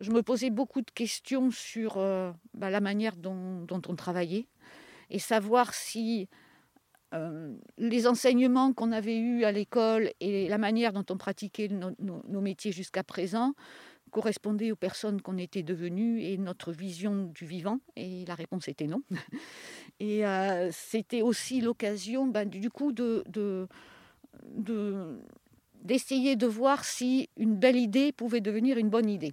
Je me posais beaucoup de questions sur euh, bah, la manière dont, on travaillait et savoir si euh, les enseignements qu'on avait eus à l'école et la manière dont on pratiquait nos métiers jusqu'à présent correspondaient aux personnes qu'on était devenues et notre vision du vivant. Et la réponse était non. Et euh, c'était aussi l'occasion, ben, du coup, de, d'essayer de voir si une belle idée pouvait devenir une bonne idée.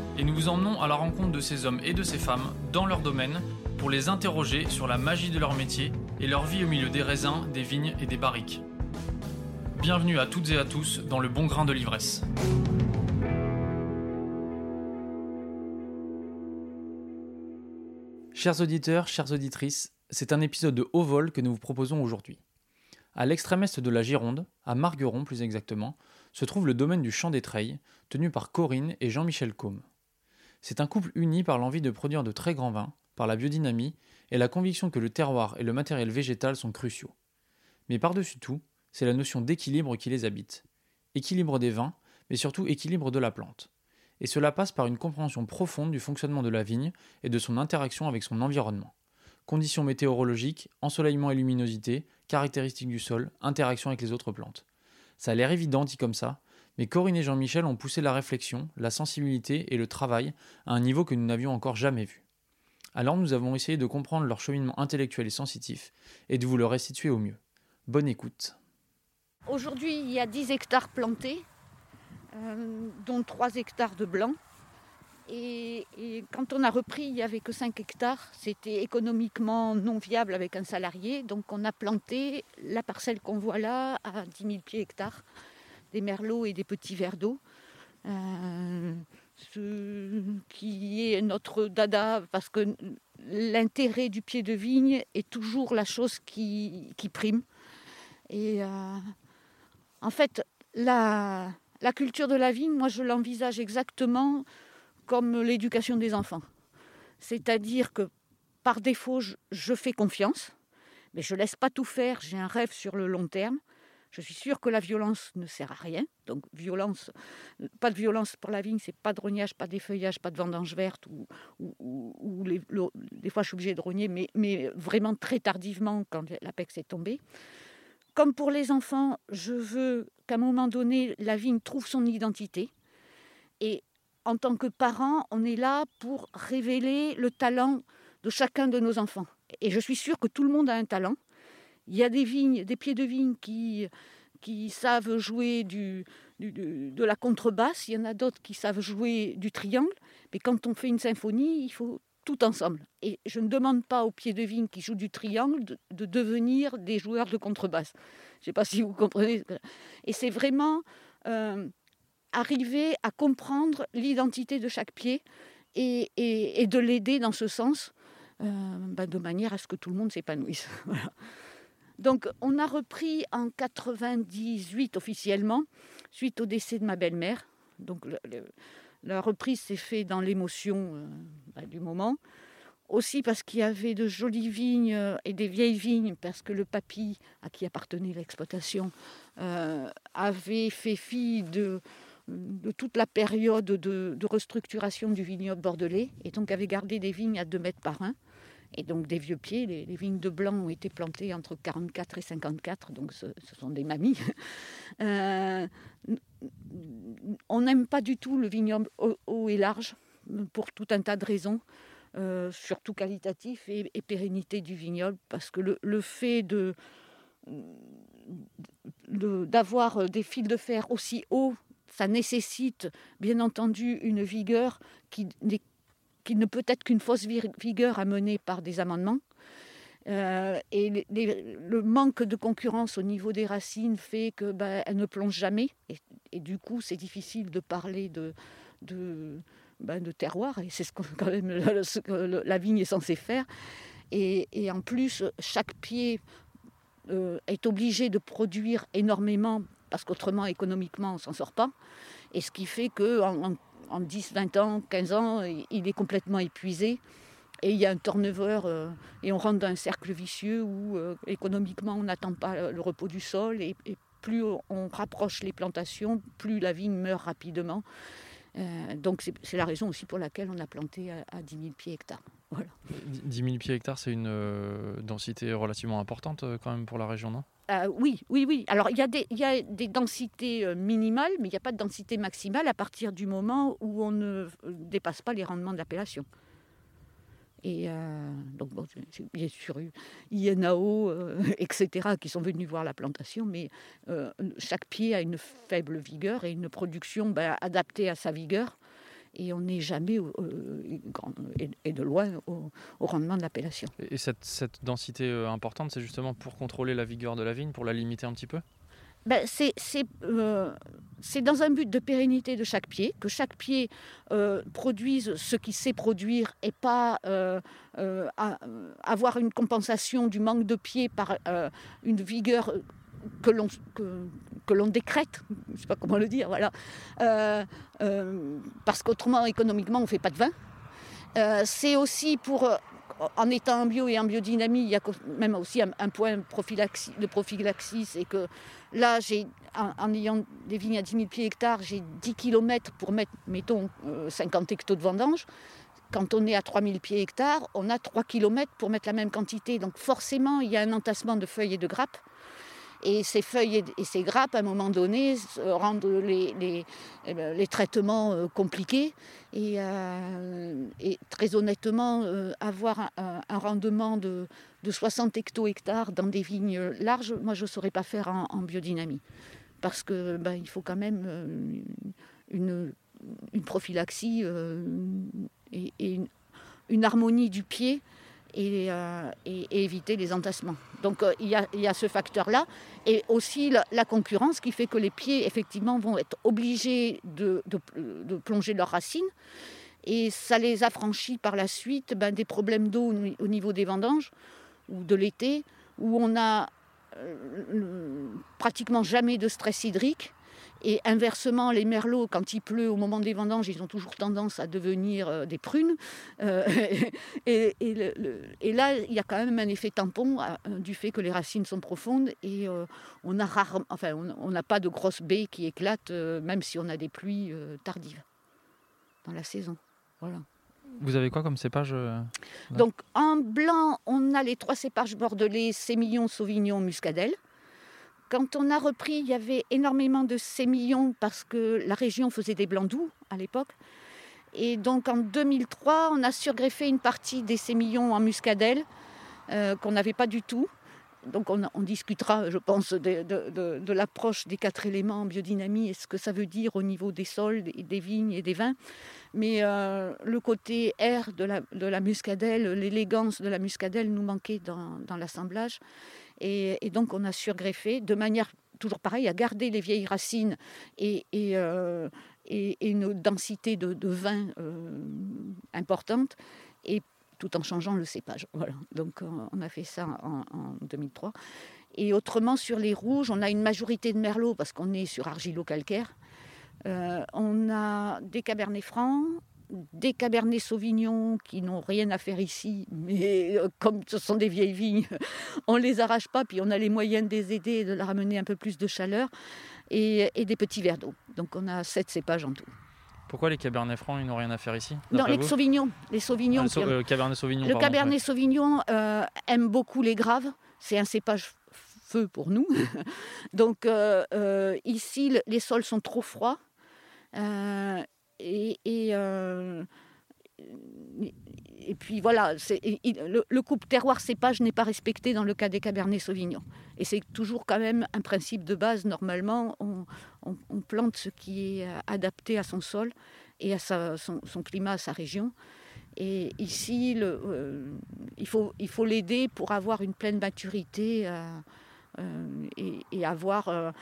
et nous vous emmenons à la rencontre de ces hommes et de ces femmes dans leur domaine pour les interroger sur la magie de leur métier et leur vie au milieu des raisins, des vignes et des barriques. Bienvenue à toutes et à tous dans le bon grain de l'ivresse. Chers auditeurs, chères auditrices, c'est un épisode de haut vol que nous vous proposons aujourd'hui. À l'extrême est de la Gironde, à Margueron plus exactement, se trouve le domaine du Champ des Treilles, tenu par Corinne et Jean-Michel Combe. C'est un couple uni par l'envie de produire de très grands vins, par la biodynamie et la conviction que le terroir et le matériel végétal sont cruciaux. Mais par-dessus tout, c'est la notion d'équilibre qui les habite. Équilibre des vins, mais surtout équilibre de la plante. Et cela passe par une compréhension profonde du fonctionnement de la vigne et de son interaction avec son environnement. Conditions météorologiques, ensoleillement et luminosité, caractéristiques du sol, interaction avec les autres plantes. Ça a l'air évident dit comme ça, mais Corinne et Jean-Michel ont poussé la réflexion, la sensibilité et le travail à un niveau que nous n'avions encore jamais vu. Alors nous avons essayé de comprendre leur cheminement intellectuel et sensitif et de vous le restituer au mieux. Bonne écoute. Aujourd'hui, il y a 10 hectares plantés, euh, dont 3 hectares de blanc. Et, quand on a repris, il n'y avait que 5 hectares. C'était économiquement non viable avec un salarié. Donc on a planté la parcelle qu'on voit là à 10 000 pieds hectares, des merlots et des petits verres d'eau. Euh, ce qui est notre dada, parce que l'intérêt du pied de vigne est toujours la chose qui, prime. Et euh, en fait, la, la culture de la vigne, moi je l'envisage exactement comme l'éducation des enfants. C'est-à-dire que par défaut, je, fais confiance, mais je ne laisse pas tout faire, j'ai un rêve sur le long terme. Je suis sûre que la violence ne sert à rien. Donc, violence, pas de violence pour la vigne, c'est pas de rognage, pas d'effeuillage, pas de vendange verte, ou, les, des fois je suis obligée de rogner, mais, mais vraiment très tardivement quand l'apex est tombé. Comme pour les enfants, je veux qu'à un moment donné, la vigne trouve son identité. Et en tant que parent, on est là pour révéler le talent de chacun de nos enfants. Et je suis sûre que tout le monde a un talent. Il y a des pieds de vigne qui, savent jouer de la contrebasse, il y en a d'autres qui savent jouer du triangle, mais quand on fait une symphonie, il faut tout ensemble. Et je ne demande pas aux pieds de vigne qui jouent du triangle de, devenir des joueurs de contrebasse. Je ne sais pas si vous comprenez. Et c'est vraiment euh, arriver à comprendre l'identité de chaque pied et, de l'aider dans ce sens, euh, bah, de manière à ce que tout le monde s'épanouisse. voilà. Donc on a repris en 98 officiellement, suite au décès de ma belle-mère. Donc la reprise s'est faite dans l'émotion euh, bah, du moment. Aussi parce qu'il y avait de jolies vignes euh, et des vieilles vignes, parce que le papy à qui appartenait l'exploitation euh, avait fait fi de, toute la période de, de, restructuration du vignoble bordelais et donc avait gardé des vignes à 2 mètres par 1. Et donc des vieux pieds, les, vignes de blanc ont été plantées entre 44 et 54, donc ce, sont des mamies. Euh, on n'aime pas du tout le vignoble haut, et large, pour tout un tas de raisons, euh, surtout qualitatif et, pérennité du vignoble, parce que le, fait de d'avoir des fils de fer aussi hauts, ça nécessite bien entendu une vigueur qui qui ne peut être qu'une fausse vigueur amenée par des amendements. Euh, et le manque de concurrence au niveau des racines fait qu'elles ben, ne plongent jamais. Et, du coup, c'est difficile de parler de, de, ben, terroir. Et c'est ce, quand même que la vigne est censée faire. Et, en plus, chaque pied euh, est obligé de produire énormément parce qu'autrement, économiquement, on s'en sort pas. Et ce qui fait qu'en en, 10, 20 ans, 15 ans, il est complètement épuisé. Et il y a un turnover euh, et on rentre dans un cercle vicieux où euh, économiquement on n'attend pas le repos du sol et, plus on rapproche les plantations, plus la vigne meurt rapidement. Euh, donc c'est la raison aussi pour laquelle on a planté à, 10 000 pieds hectares. Voilà. 10 000 pieds hectares, c'est une densité relativement importante quand même pour la région, non? Oui, oui, oui. Alors, il y, a des, densités minimales, mais il n'y a pas de densité maximale à partir du moment où on ne dépasse pas les rendements de l'appellation. Et euh, donc, bon, bien sûr, INAO, euh, etc., qui sont venus voir la plantation, mais euh, chaque pied a une faible vigueur et une production ben, adaptée à sa vigueur. Et on n'est jamais, et, de loin, au, rendement de l'appellation. Et cette, cette densité importante, c'est justement pour contrôler la vigueur de la vigne, pour la limiter un petit peu? Ben, euh, c'est dans un but de pérennité de chaque pied, que chaque pied euh, produise ce qu'il sait produire et pas euh, avoir une compensation du manque de pieds par une vigueur que l'on que, l'on décrète, je ne sais pas comment le dire, voilà, parce qu'autrement économiquement on ne fait pas de vin. c'est aussi pour en étant en bio et en biodynamie, il y a même aussi un, point de prophylaxie, c'est que là, en, ayant des vignes à 10 000 pieds hectares, j'ai 10 km pour mettre, mettons, 50 euh, hectos de vendange. Quand on est à 3000 pieds hectares, on a 3 km pour mettre la même quantité. Donc forcément, il y a un entassement de feuilles et de grappes. Et ces feuilles et ces grappes, à un moment donné, rendent les, les, eh ben, traitements euh, compliqués. Et, euh, et, très honnêtement, euh, avoir un, rendement de, de 60 hecto-hectares dans des vignes larges, moi je ne saurais pas faire en, biodynamie. Parce que ben, il faut quand même une, une prophylaxie et, une, harmonie du pied euh, et, éviter les entassements. Donc euh, il, y a, ce facteur-là. Et aussi la, concurrence qui fait que les pieds, effectivement, vont être obligés de, plonger leurs racines. Et ça les affranchit par la suite ben, des problèmes d'eau au niveau des vendanges ou de l'été, où on a euh, pratiquement jamais de stress hydrique et inversement, les merlots, quand il pleut au moment des vendanges, ils ont toujours tendance à devenir euh, des prunes. Euh, et, là, il y a quand même un effet tampon euh, du fait que les racines sont profondes et on n'a enfin, on n'a pas de grosses baies qui éclatent, même si on a des pluies tardives dans la saison. Voilà. Vous avez quoi comme cépage Donc en blanc, on a les trois cépages bordelais, Sémillon, Sauvignon, Muscadelle. Quand on a repris, il y avait énormément de sémillons parce que la région faisait des blancs doux à l'époque. Et donc en 2003, on a surgreffé une partie des sémillons en muscadelle euh, qu'on n'avait pas du tout. Donc on, discutera, je pense, de, l'approche des quatre éléments en biodynamie et ce que ça veut dire au niveau des sols, des, vignes et des vins. Mais euh, le côté air de la, muscadelle, l'élégance de la muscadelle nous manquait dans l'assemblage. Et, donc on a surgreffé de manière toujours pareille à garder les vieilles racines et, euh, une densité de, vin euh, importante et tout en changeant le cépage. Voilà. Donc on a fait ça en, 2003. Et autrement, sur les rouges, on a une majorité de merlot parce qu'on est sur argilo-calcaire. Euh, on a des cabernets francs, des cabernets sauvignons qui n'ont rien à faire ici, mais euh, comme ce sont des vieilles vignes, on ne les arrache pas, puis on a les moyens de les aider et de leur amener un peu plus de chaleur, et, des petits verres d'eau. Donc on a sept cépages en tout. Pourquoi les cabernets francs, ils n'ont rien à faire ici Non, les sauvignons. Les sauvignons. Ah, le, cabernet sauvignon. Le cabernet sauvignon euh, aime beaucoup les graves. C'est un cépage feu pour nous. Donc euh, ici, les sols sont trop froids et, euh, et, puis voilà, le, le, couple terroir-cépage n'est pas respecté dans le cas des Cabernets Sauvignon. Et c'est toujours quand même un principe de base. Normalement, on, plante ce qui est adapté à son sol et à son, climat, à sa région. Et ici, faut il faut l'aider pour avoir une pleine maturité. Et, et, avoir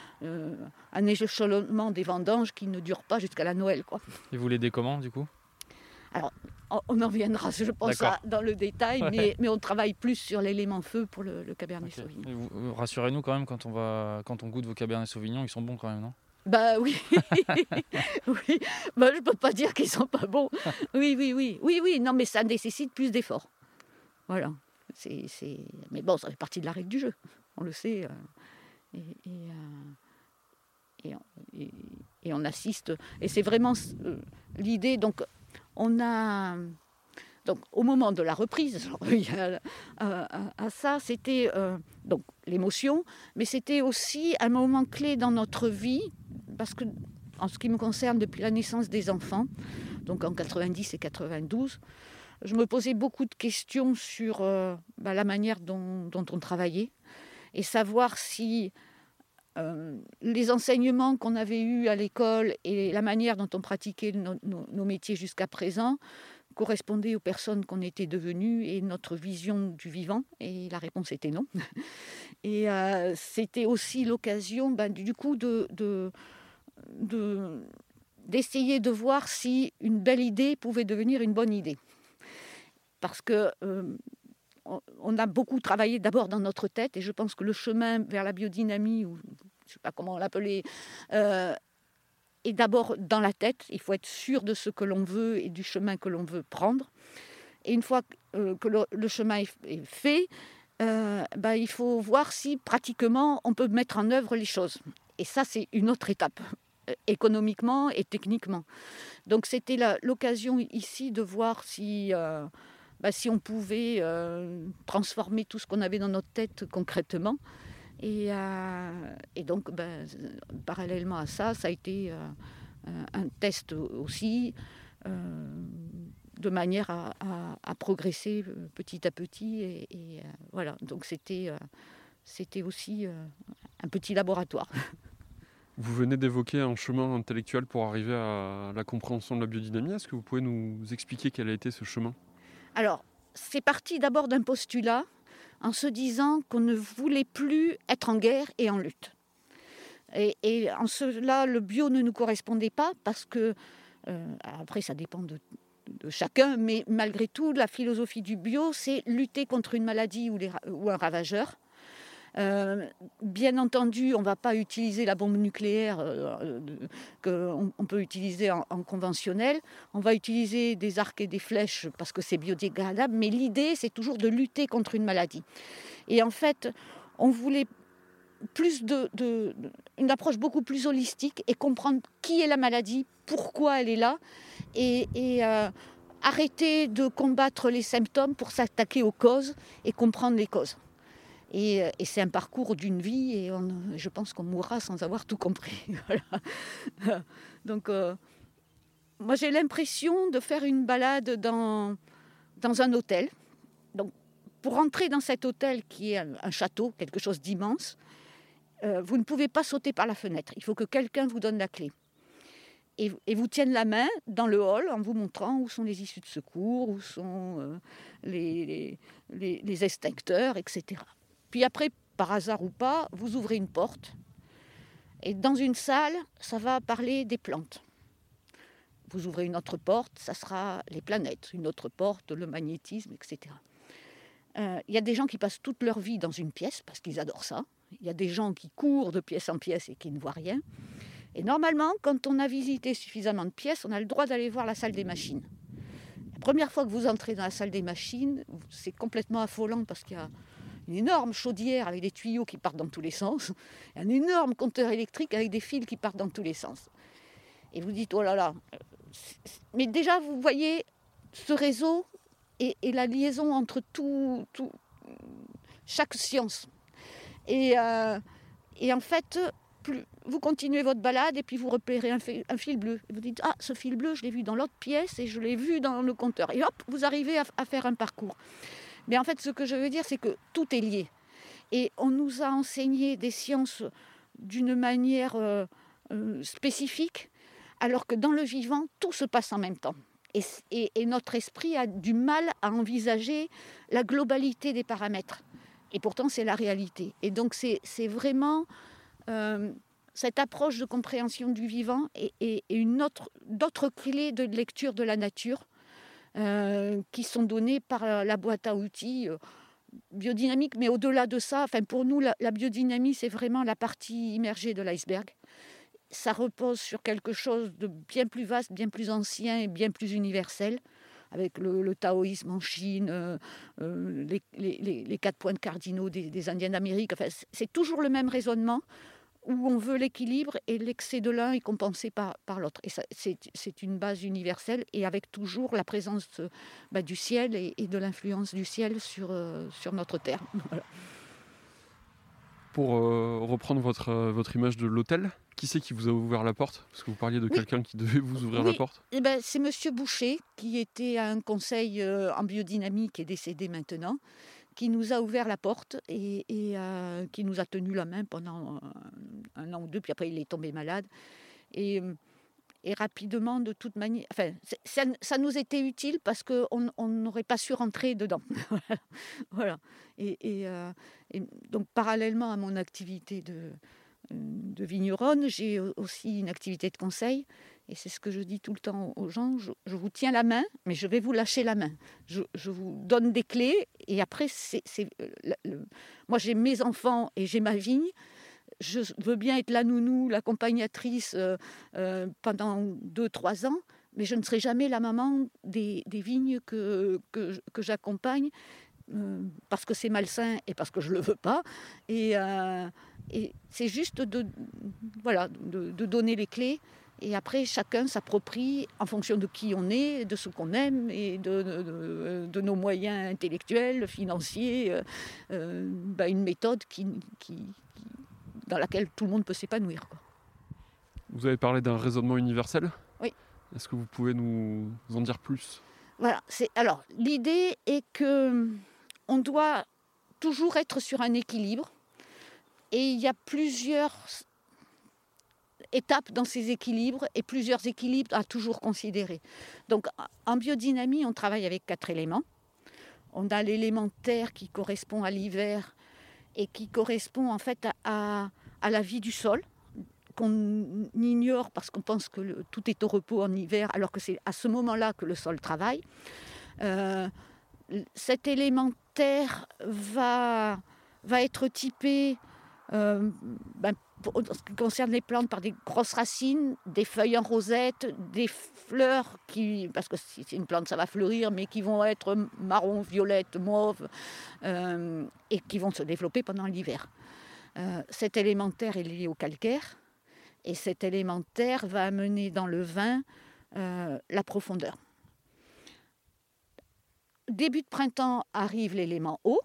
un échelonnement des vendanges qui ne dure pas jusqu'à la Noël. Quoi. Et vous l'aidez comment du coup? Alors, on en reviendra, je pense, dans le détail, mais, on travaille plus sur l'élément feu pour le, Cabernet Sauvignon. Euh, rassurez-nous quand même, quand on, va, quand on goûte vos Cabernet Sauvignon, ils sont bons quand même, non? Bah oui, oui. Bah, je ne peux pas dire qu'ils sont pas bons. Oui, oui, oui, oui, oui. Non, mais ça nécessite plus d'efforts. Voilà. C'est, Mais bon, ça fait partie de la règle du jeu. On le sait. Euh, et, euh, et, on assiste. Et c'est vraiment l'idée. Donc, on a donc au moment de la reprise, à, ça, c'était euh, l'émotion, mais c'était aussi un moment clé dans notre vie parce que en ce qui me concerne depuis la naissance des enfants, donc en 90 et 92, je me posais beaucoup de questions sur euh, bah, la manière dont, on travaillait et savoir si euh, les enseignements qu'on avait eus à l'école et la manière dont on pratiquait nos, métiers jusqu'à présent correspondaient aux personnes qu'on était devenues et notre vision du vivant Et la réponse était non. Et euh, c'était aussi l'occasion, ben, du coup, de, d'essayer de, voir si une belle idée pouvait devenir une bonne idée. Parce que euh, on a beaucoup travaillé d'abord dans notre tête et je pense que le chemin vers la biodynamie, ou je ne sais pas comment l'appeler, euh, est d'abord dans la tête. Il faut être sûr de ce que l'on veut et du chemin que l'on veut prendre. Et une fois que euh, le, chemin est, fait, euh, bah, il faut voir si pratiquement on peut mettre en œuvre les choses. Et ça, c'est une autre étape économiquement et techniquement. Donc c'était l'occasion ici de voir si bah, si on pouvait euh, transformer tout ce qu'on avait dans notre tête concrètement. Et, euh, donc, ben, parallèlement à ça, ça a été euh, un test aussi, de manière à, progresser petit à petit. Et, voilà, donc c'était aussi un petit laboratoire. Vous venez d'évoquer un chemin intellectuel pour arriver à la compréhension de la biodynamie. Est-ce que vous pouvez nous expliquer quel a été ce chemin? Alors, c'est parti d'abord d'un postulat en se disant qu'on ne voulait plus être en guerre et en lutte. Et, en cela, le bio ne nous correspondait pas parce que, euh, après, ça dépend de, chacun, mais malgré tout, la philosophie du bio, c'est lutter contre une maladie ou un ravageur euh, bien entendu, on ne va pas utiliser la bombe nucléaire euh, qu'on peut utiliser en, conventionnel. On va utiliser des arcs et des flèches parce que c'est biodégradable. Mais l'idée, c'est toujours de lutter contre une maladie. Et en fait, on voulait plus de, une approche beaucoup plus holistique et comprendre qui est la maladie, pourquoi elle est là, et, euh, arrêter de combattre les symptômes pour s'attaquer aux causes et comprendre les causes. Euh, et, c'est un parcours d'une vie et je pense qu'on mourra sans avoir tout compris. Donc, euh, moi j'ai l'impression de faire une balade dans, dans un hôtel. Donc, pour entrer dans cet hôtel qui est un, château, quelque chose d'immense, euh, vous ne pouvez pas sauter par la fenêtre. Il faut que quelqu'un vous donne la clé. Et, et, vous tienne la main dans le hall en vous montrant où sont les issues de secours, où sont les, les, les extincteurs, etc. Puis après, par hasard ou pas, vous ouvrez une porte. Et dans une salle, ça va parler des plantes. Vous ouvrez une autre porte, ça sera les planètes. Une autre porte, le magnétisme, etc. Euh, il y a des gens qui passent toute leur vie dans une pièce parce qu'ils adorent ça. Il y a des gens qui courent de pièce en pièce et qui ne voient rien. Et normalement, quand on a visité suffisamment de pièces, on a le droit d'aller voir la salle des machines. La première fois que vous entrez dans la salle des machines, c'est complètement affolant parce qu'il y a une énorme chaudière avec des tuyaux qui partent dans tous les sens, un énorme compteur électrique avec des fils qui partent dans tous les sens. Et vous dites, oh là là. Mais déjà, vous voyez ce réseau et, la liaison entre tout, chaque science. Et, euh, en fait, vous continuez votre balade et puis vous repérez un, un fil bleu. Et vous dites, ah, ce fil bleu, je l'ai vu dans l'autre pièce et je l'ai vu dans le compteur. Et hop, vous arrivez à faire un parcours. Mais en fait, ce que je veux dire, c'est que tout est lié. Et on nous a enseigné des sciences d'une manière euh, euh, spécifique, alors que dans le vivant, tout se passe en même temps. Et, notre esprit a du mal à envisager la globalité des paramètres. Et pourtant, c'est la réalité. Et donc, c'est vraiment euh, cette approche de compréhension du vivant et, une autre, d'autres clés de lecture de la nature euh, qui sont données par la boîte à outils euh, biodynamique. Mais au-delà de ça, enfin, pour nous, la, biodynamie, c'est vraiment la partie immergée de l'iceberg ça repose sur quelque chose de bien plus vaste, bien plus ancien et bien plus universel, avec le, taoïsme en Chine, euh, les, quatre points cardinaux des, Indiens d'Amérique. Enfin, c'est toujours le même raisonnement où on veut l'équilibre et l'excès de l'un est compensé par, par l'autre. Et c'est une base universelle et avec toujours la présence bah, du ciel et, de l'influence du ciel sur, euh, sur notre terre. Pour reprendre votre, votre image de l'hôtel, qui c'est qui vous a ouvert la porte? Parce que vous parliez de quelqu'un qui devait vous ouvrir la porte. Eh ben, c'est Monsieur Boucher, qui était à un conseil euh, en biodynamie, qui est décédé maintenant, qui nous a ouvert la porte et, euh, qui nous a tenu la main pendant un, an ou deux, puis après il est tombé malade. Et, et rapidement, de toute manière, enfin, ça, nous était utile parce qu'on n'aurait pas su rentrer dedans. voilà. Et, euh, donc, parallèlement à mon activité de vigneronne, j'ai aussi une activité de conseil. Et c'est ce que je dis tout le temps aux gens, je, vous tiens la main, mais je vais vous lâcher la main. Je, vous donne des clés, et après, c'est, moi j'ai mes enfants et j'ai ma vigne. Je veux bien être la nounou, l'accompagnatrice euh, euh, pendant deux, trois ans, mais je ne serai jamais la maman des, vignes que, j'accompagne, euh, parce que c'est malsain et parce que je ne le veux pas. Et, et c'est juste de, voilà, de, donner les clés. Et après, chacun s'approprie en fonction de qui on est, de ce qu'on aime et de, de, nos moyens intellectuels, financiers, euh, euh, bah, une méthode qui, qui, dans laquelle tout le monde peut s'épanouir. Vous avez parlé d'un raisonnement universel Oui. Est-ce que vous pouvez nous en dire plus? Voilà. Alors, l'idée est que on doit toujours être sur un équilibre et il y a plusieurs étapes dans ces équilibres et plusieurs équilibres à toujours considérer. Donc en biodynamie, on travaille avec quatre éléments. On a l'élément terre qui correspond à l'hiver et qui correspond en fait à, la vie du sol qu'on ignore parce qu'on pense que tout est au repos en hiver alors que c'est à ce moment-là que le sol travaille. Euh, cet élément terre va, va être typé euh, ben, en ce qui concerne les plantes, par des grosses racines, des feuilles en rosette, des fleurs qui, parce que si c'est une plante, ça va fleurir, mais qui vont être marron, violette, mauve, euh, et qui vont se développer pendant l'hiver. Euh, cet élémentaire est lié au calcaire, et cet élémentaire va amener dans le vin la profondeur. Début de printemps arrive l'élément eau,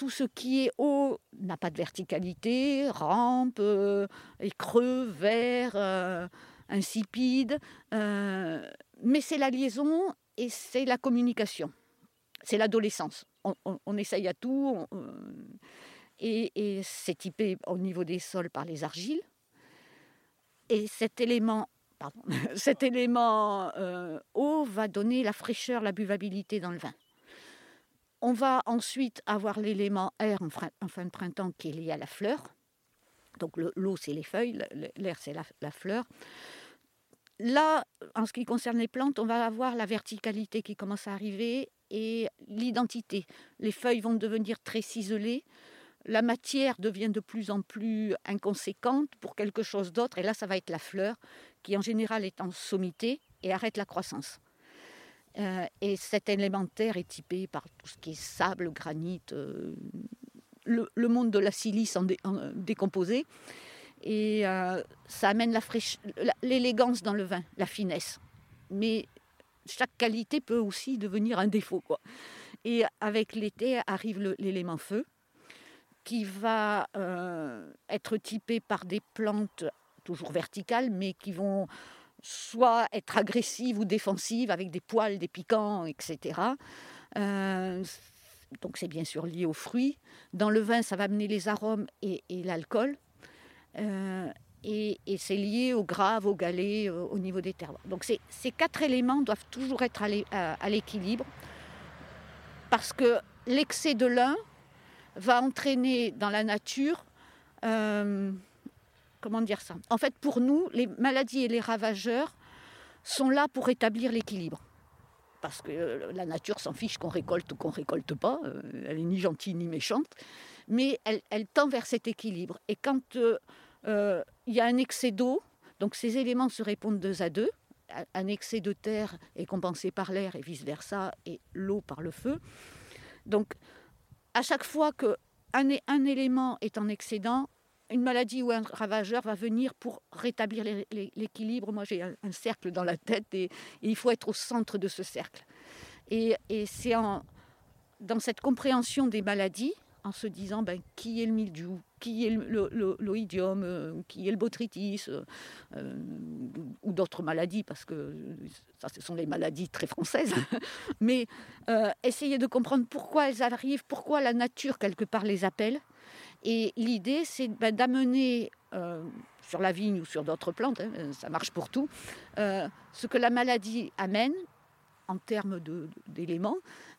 tout ce qui est haut n'a pas de verticalité, rampe, euh, creux, vert, euh, insipide. Euh, mais c'est la liaison et c'est la communication. C'est l'adolescence. On, essaye à tout. et, c'est typé au niveau des sols par les argiles. Et cet élément, pardon, cet élément eau va donner la fraîcheur, la buvabilité dans le vin. On va ensuite avoir l'élément air en, fin de printemps qui est lié à la fleur. Donc l'eau, c'est les feuilles, l'air, c'est la, fleur. Là, en ce qui concerne les plantes, on va avoir la verticalité qui commence à arriver et l'identité. Les feuilles vont devenir très ciselées. La matière devient de plus en plus inconséquente pour quelque chose d'autre. Et là, ça va être la fleur qui, en général, est en sommité et arrête la croissance. Euh, et cet élémentaire est typé par tout ce qui est sable, granit, euh, le, monde de la silice en, décomposé. Et euh, ça amène l'élégance dans le vin, la finesse. Mais chaque qualité peut aussi devenir un défaut. Et avec l'été arrive l'élément feu, qui va être typé par des plantes toujours verticales, mais qui vont soit être agressive ou défensive avec des poils, des piquants, etc. Euh, donc c'est bien sûr lié aux fruits. Dans le vin, ça va amener les arômes et, l'alcool. Euh, et, c'est lié au grave, au galet, euh, au niveau des terroirs. Donc ces, quatre éléments doivent toujours être à l'équilibre parce que l'excès de l'un va entraîner dans la nature, comment dire ça En fait, pour nous, les maladies et les ravageurs sont là pour établir l'équilibre. Parce que euh, la nature s'en fiche qu'on récolte ou qu'on récolte pas, elle est ni gentille ni méchante, mais elle, elle tend vers cet équilibre. Et quand euh, il y a un excès d'eau, donc ces éléments se répondent deux à deux. Un excès de terre est compensé par l'air et vice-versa, et l'eau par le feu. Donc, à chaque fois qu'un un élément est en excédent, une maladie ou un ravageur va venir pour rétablir l'équilibre. Moi, j'ai un, cercle dans la tête et, il faut être au centre de ce cercle. Et, et c'est dans cette compréhension des maladies en se disant ben, qui est le mildiou, qui est l'oïdium, euh, qui est le botrytis, euh, euh, ou d'autres maladies, parce que ça, ce sont les maladies très françaises. Mais essayer de comprendre pourquoi elles arrivent, pourquoi la nature, quelque part, les appelle. Et l'idée, c'est ben, d'amener sur la vigne ou sur d'autres plantes, hein, ça marche pour tout, ce que la maladie amène en termes d'éléments,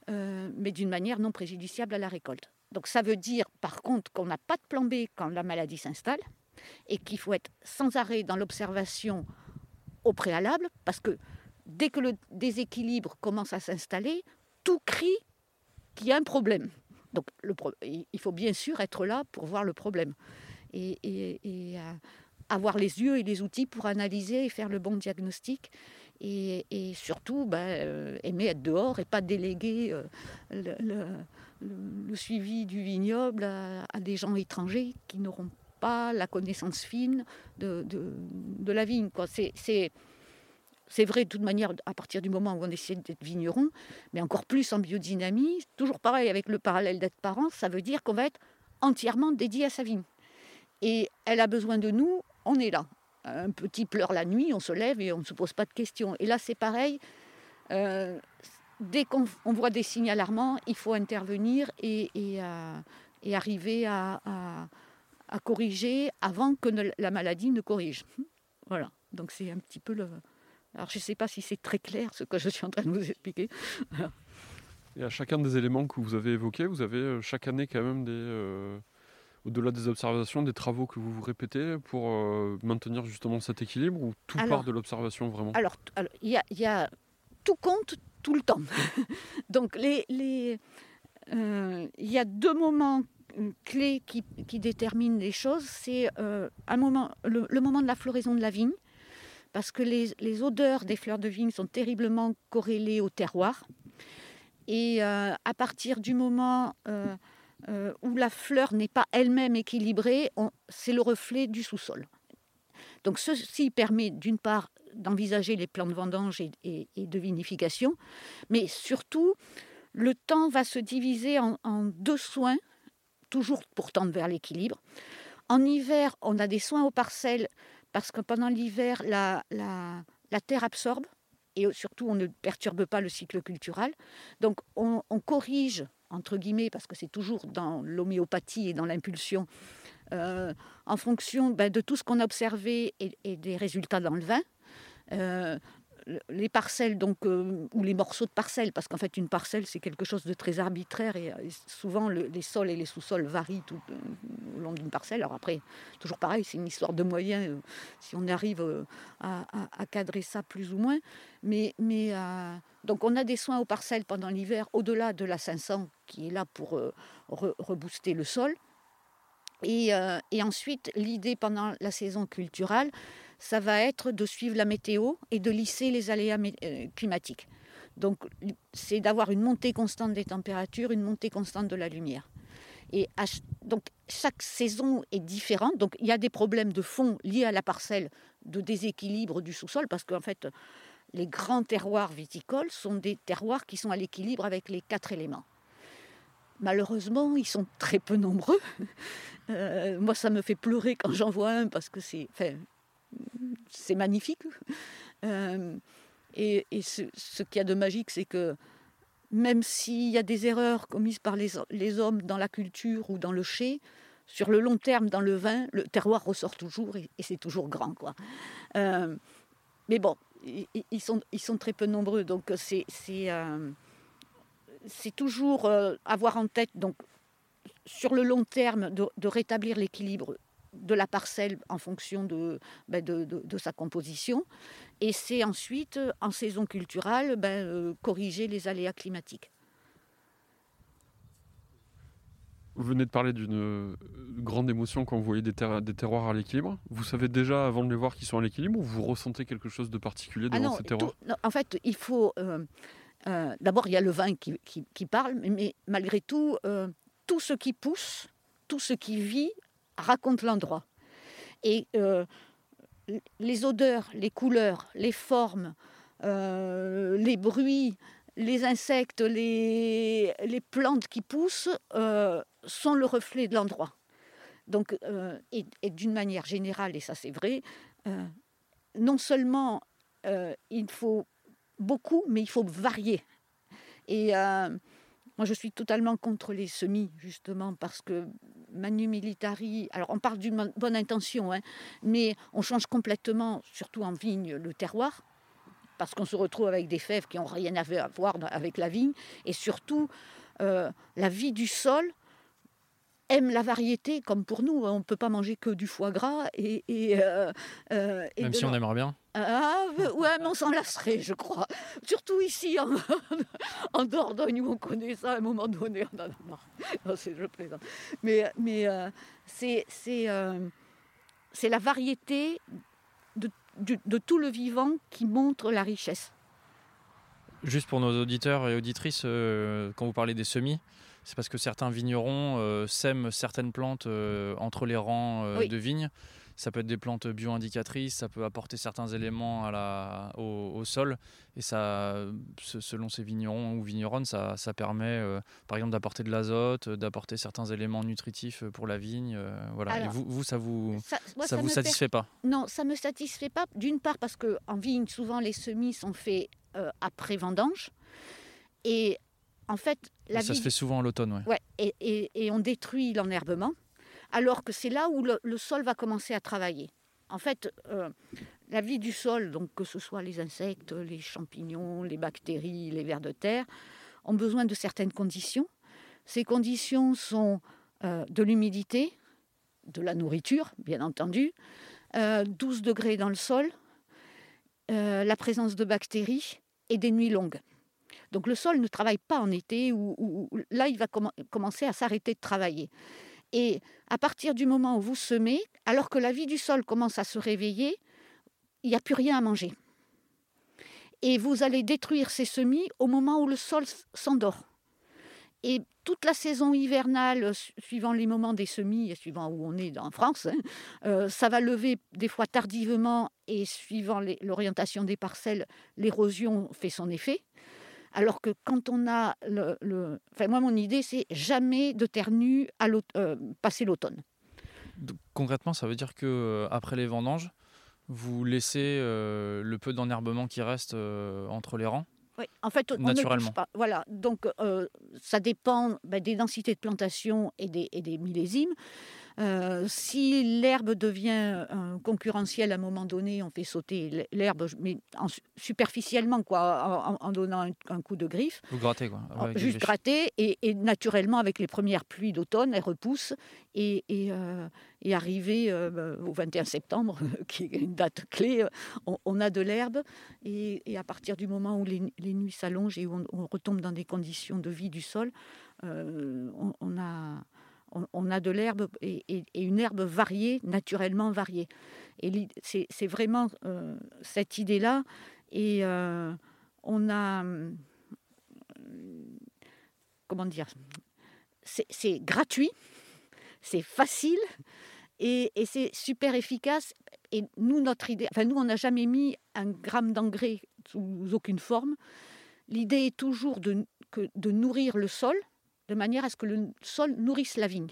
mais d'une manière non préjudiciable à la récolte. Donc ça veut dire par contre qu'on n'a pas de plan B quand la maladie s'installe et qu'il faut être sans arrêt dans l'observation au préalable parce que dès que le déséquilibre commence à s'installer, tout crie qu'il y a un problème. Donc il faut bien sûr être là pour voir le problème et, euh, avoir les yeux et les outils pour analyser et faire le bon diagnostic et, surtout ben, euh, aimer être dehors et pas déléguer euh, le suivi du vignoble à, des gens étrangers qui n'auront pas la connaissance fine de, de, la vigne. C'est vrai de toute manière à partir du moment où on essaie d'être vigneron, mais encore plus en biodynamie, toujours pareil avec le parallèle d'être parent, ça veut dire qu'on va être entièrement dédié à sa vigne. Et elle a besoin de nous, on est là. Un petit pleure la nuit, on se lève et on ne se pose pas de questions. Et là, c'est pareil. Euh, dès qu'on voit des signes alarmants, il faut intervenir et, euh, arriver à, corriger avant que la maladie ne corrige. Voilà, donc c'est un petit peu le... Alors je ne sais pas si c'est très clair ce que je suis en train de vous expliquer. Et à chacun des éléments que vous avez évoqués, vous avez euh, chaque année quand même des... Euh, au-delà des observations, des travaux que vous vous répétez pour maintenir justement cet équilibre ou tout part de l'observation vraiment? Alors, il y, y, a tout compte, tout le temps. Donc les, les, euh, il y a deux moments clés qui, qui déterminent les choses. C'est euh, un moment, le, moment de la floraison de la vigne, parce que les, odeurs des fleurs de vigne sont terriblement corrélées au terroir. Et euh, à partir du moment où la fleur n'est pas elle-même équilibrée, c'est le reflet du sous-sol. Donc ceci permet d'une part d'envisager les plans de vendange et, de vinification, mais surtout, le temps va se diviser en, deux soins, toujours pour tendre vers l'équilibre. En hiver, on a des soins aux parcelles parce que pendant l'hiver, la, terre absorbe et surtout on ne perturbe pas le cycle culturel. Donc on, corrige, entre guillemets, parce que c'est toujours dans l'homéopathie et dans l'impulsion, euh, en fonction ben, de tout ce qu'on a observé et, des résultats dans le vin. Euh, les parcelles donc euh, ou les morceaux de parcelles parce qu'en fait une parcelle c'est quelque chose de très arbitraire et, souvent les sols et les sous-sols varient tout euh, au long d'une parcelle. Alors après toujours pareil c'est une histoire de moyens si on arrive à, cadrer ça plus ou moins. Mais, mais donc on a des soins aux parcelles pendant l'hiver au-delà de la 500 qui est là pour rebooster le sol. Et, et ensuite l'idée pendant la saison culturelle ça va être de suivre la météo et de lisser les aléas euh, climatiques. Donc, c'est d'avoir une montée constante des températures, une montée constante de la lumière. Et donc, chaque saison est différente. Donc, il y a des problèmes de fond liés à la parcelle de déséquilibre du sous-sol, parce qu'en fait, les grands terroirs viticoles sont des terroirs qui sont à l'équilibre avec les quatre éléments. Malheureusement, ils sont très peu nombreux. Euh, moi, ça me fait pleurer quand j'en vois un, parce que c'est, c'est magnifique. Euh, et, ce, qu'il y a de magique, c'est que même s'il y a des erreurs commises par les, hommes dans la culture ou dans le chai, sur le long terme dans le vin, le terroir ressort toujours et, c'est toujours grand. Quoi. Euh, mais bon, ils, sont, très peu nombreux, donc c'est, c'est toujours avoir en tête, donc, sur le long terme, de rétablir l'équilibre de la parcelle en fonction ben, de, de, sa composition. Et c'est ensuite, en saison culturelle, ben, euh, corriger les aléas climatiques. Vous venez de parler d'une euh, grande émotion quand vous voyez des, des terroirs à l'équilibre. Vous savez déjà, avant de les voir, qu'ils sont à l'équilibre ou vous ressentez quelque chose de particulier ah devant ces terroirs? En fait, il faut... Euh, d'abord, il y a le vin qui, qui, parle, mais, malgré tout, tout ce qui pousse, tout ce qui vit raconte l'endroit. Et euh, les odeurs, les couleurs, les formes, euh, les bruits, les insectes, les, plantes qui poussent euh, sont le reflet de l'endroit. Donc, et, d'une manière générale, et ça c'est vrai, non seulement il faut beaucoup, mais il faut varier. Et moi, je suis totalement contre les semis, justement, parce que Manu Militari, alors on parle d'une bonne intention, hein, mais on change complètement, surtout en vigne, le terroir, parce qu'on se retrouve avec des fèves qui n'ont rien à voir avec la vigne, et surtout, euh, la vie du sol aime la variété, comme pour nous, on ne peut pas manger que du foie gras. Et, euh, euh, Même si on aimerait bien. Ah, ouais, mais on s'en lasserait, je crois. Surtout ici, en, en, Dordogne, où on connaît ça, à un moment donné, on en a marre. Non, je plaisante. Mais, mais euh, c'est c'est la variété de, de, tout le vivant qui montre la richesse. Juste pour nos auditeurs et auditrices, quand vous parlez des semis, c'est parce que certains vignerons euh, sèment certaines plantes euh, entre les rangs euh, de vignes. Ça peut être des plantes bio-indicatrices, ça peut apporter certains éléments à la, au, sol. Et ça, selon ces vignerons ou vigneronnes, ça, ça permet par exemple d'apporter de l'azote, d'apporter certains éléments nutritifs pour la vigne. voilà. et vous, vous, ça vous, ça, vous satisfait pas? Non, ça me satisfait pas. D'une part parce qu'en vigne, souvent les semis sont faits après vendange. Et en fait, la ça se fait souvent en l'automne, ouais. et, on détruit l'enherbement, alors que c'est là où le, sol va commencer à travailler. En fait, euh, la vie du sol, donc que ce soit les insectes, les champignons, les bactéries, les vers de terre, ont besoin de certaines conditions. Ces conditions sont euh, de l'humidité, de la nourriture, bien entendu, 12 euh, degrés dans le sol, la présence de bactéries et des nuits longues. Donc le sol ne travaille pas en été, où, là, il va commencer à s'arrêter de travailler. Et à partir du moment où vous semez, alors que la vie du sol commence à se réveiller, il n'y a plus rien à manger. Et vous allez détruire ces semis au moment où le sol s'endort. Et toute la saison hivernale, suivant les moments des semis et suivant où on est en France, hein, euh, ça va lever des fois tardivement et suivant l'orientation des parcelles, l'érosion fait son effet. Alors que quand on a le. Enfin, moi, mon idée, c'est jamais de terre nue à euh, passer l'automne. Concrètement, ça veut dire que euh, après les vendanges, vous laissez euh, le peu d'enherbement qui reste entre les rangs? Oui, en fait, on Naturellement. ne pas. Voilà, donc ça dépend ben, des densités de plantation et des, et des millésimes. Euh, si l'herbe devient euh, concurrentielle à un moment donné, on fait sauter l'herbe, mais superficiellement, quoi, en, donnant un, coup de griffe. Vous grattez, quoi. juste gratter, et, naturellement, avec les premières pluies d'automne, elle repousse, et, et, euh, arrivé au 21 septembre, qui est une date clé, on, a de l'herbe, et, à partir du moment où les, nuits s'allongent et où on, retombe dans des conditions de vie du sol, on a on, a de l'herbe et, une herbe variée, naturellement variée. Et c'est vraiment euh, cette idée-là. Et euh, on a. Euh, comment dire C'est gratuit, c'est facile et, c'est super efficace. Et nous, notre idée. Enfin, nous, on n'a jamais mis un gramme d'engrais sous aucune forme. L'idée est toujours de nourrir le sol de manière à ce que le sol nourrisse la vigne.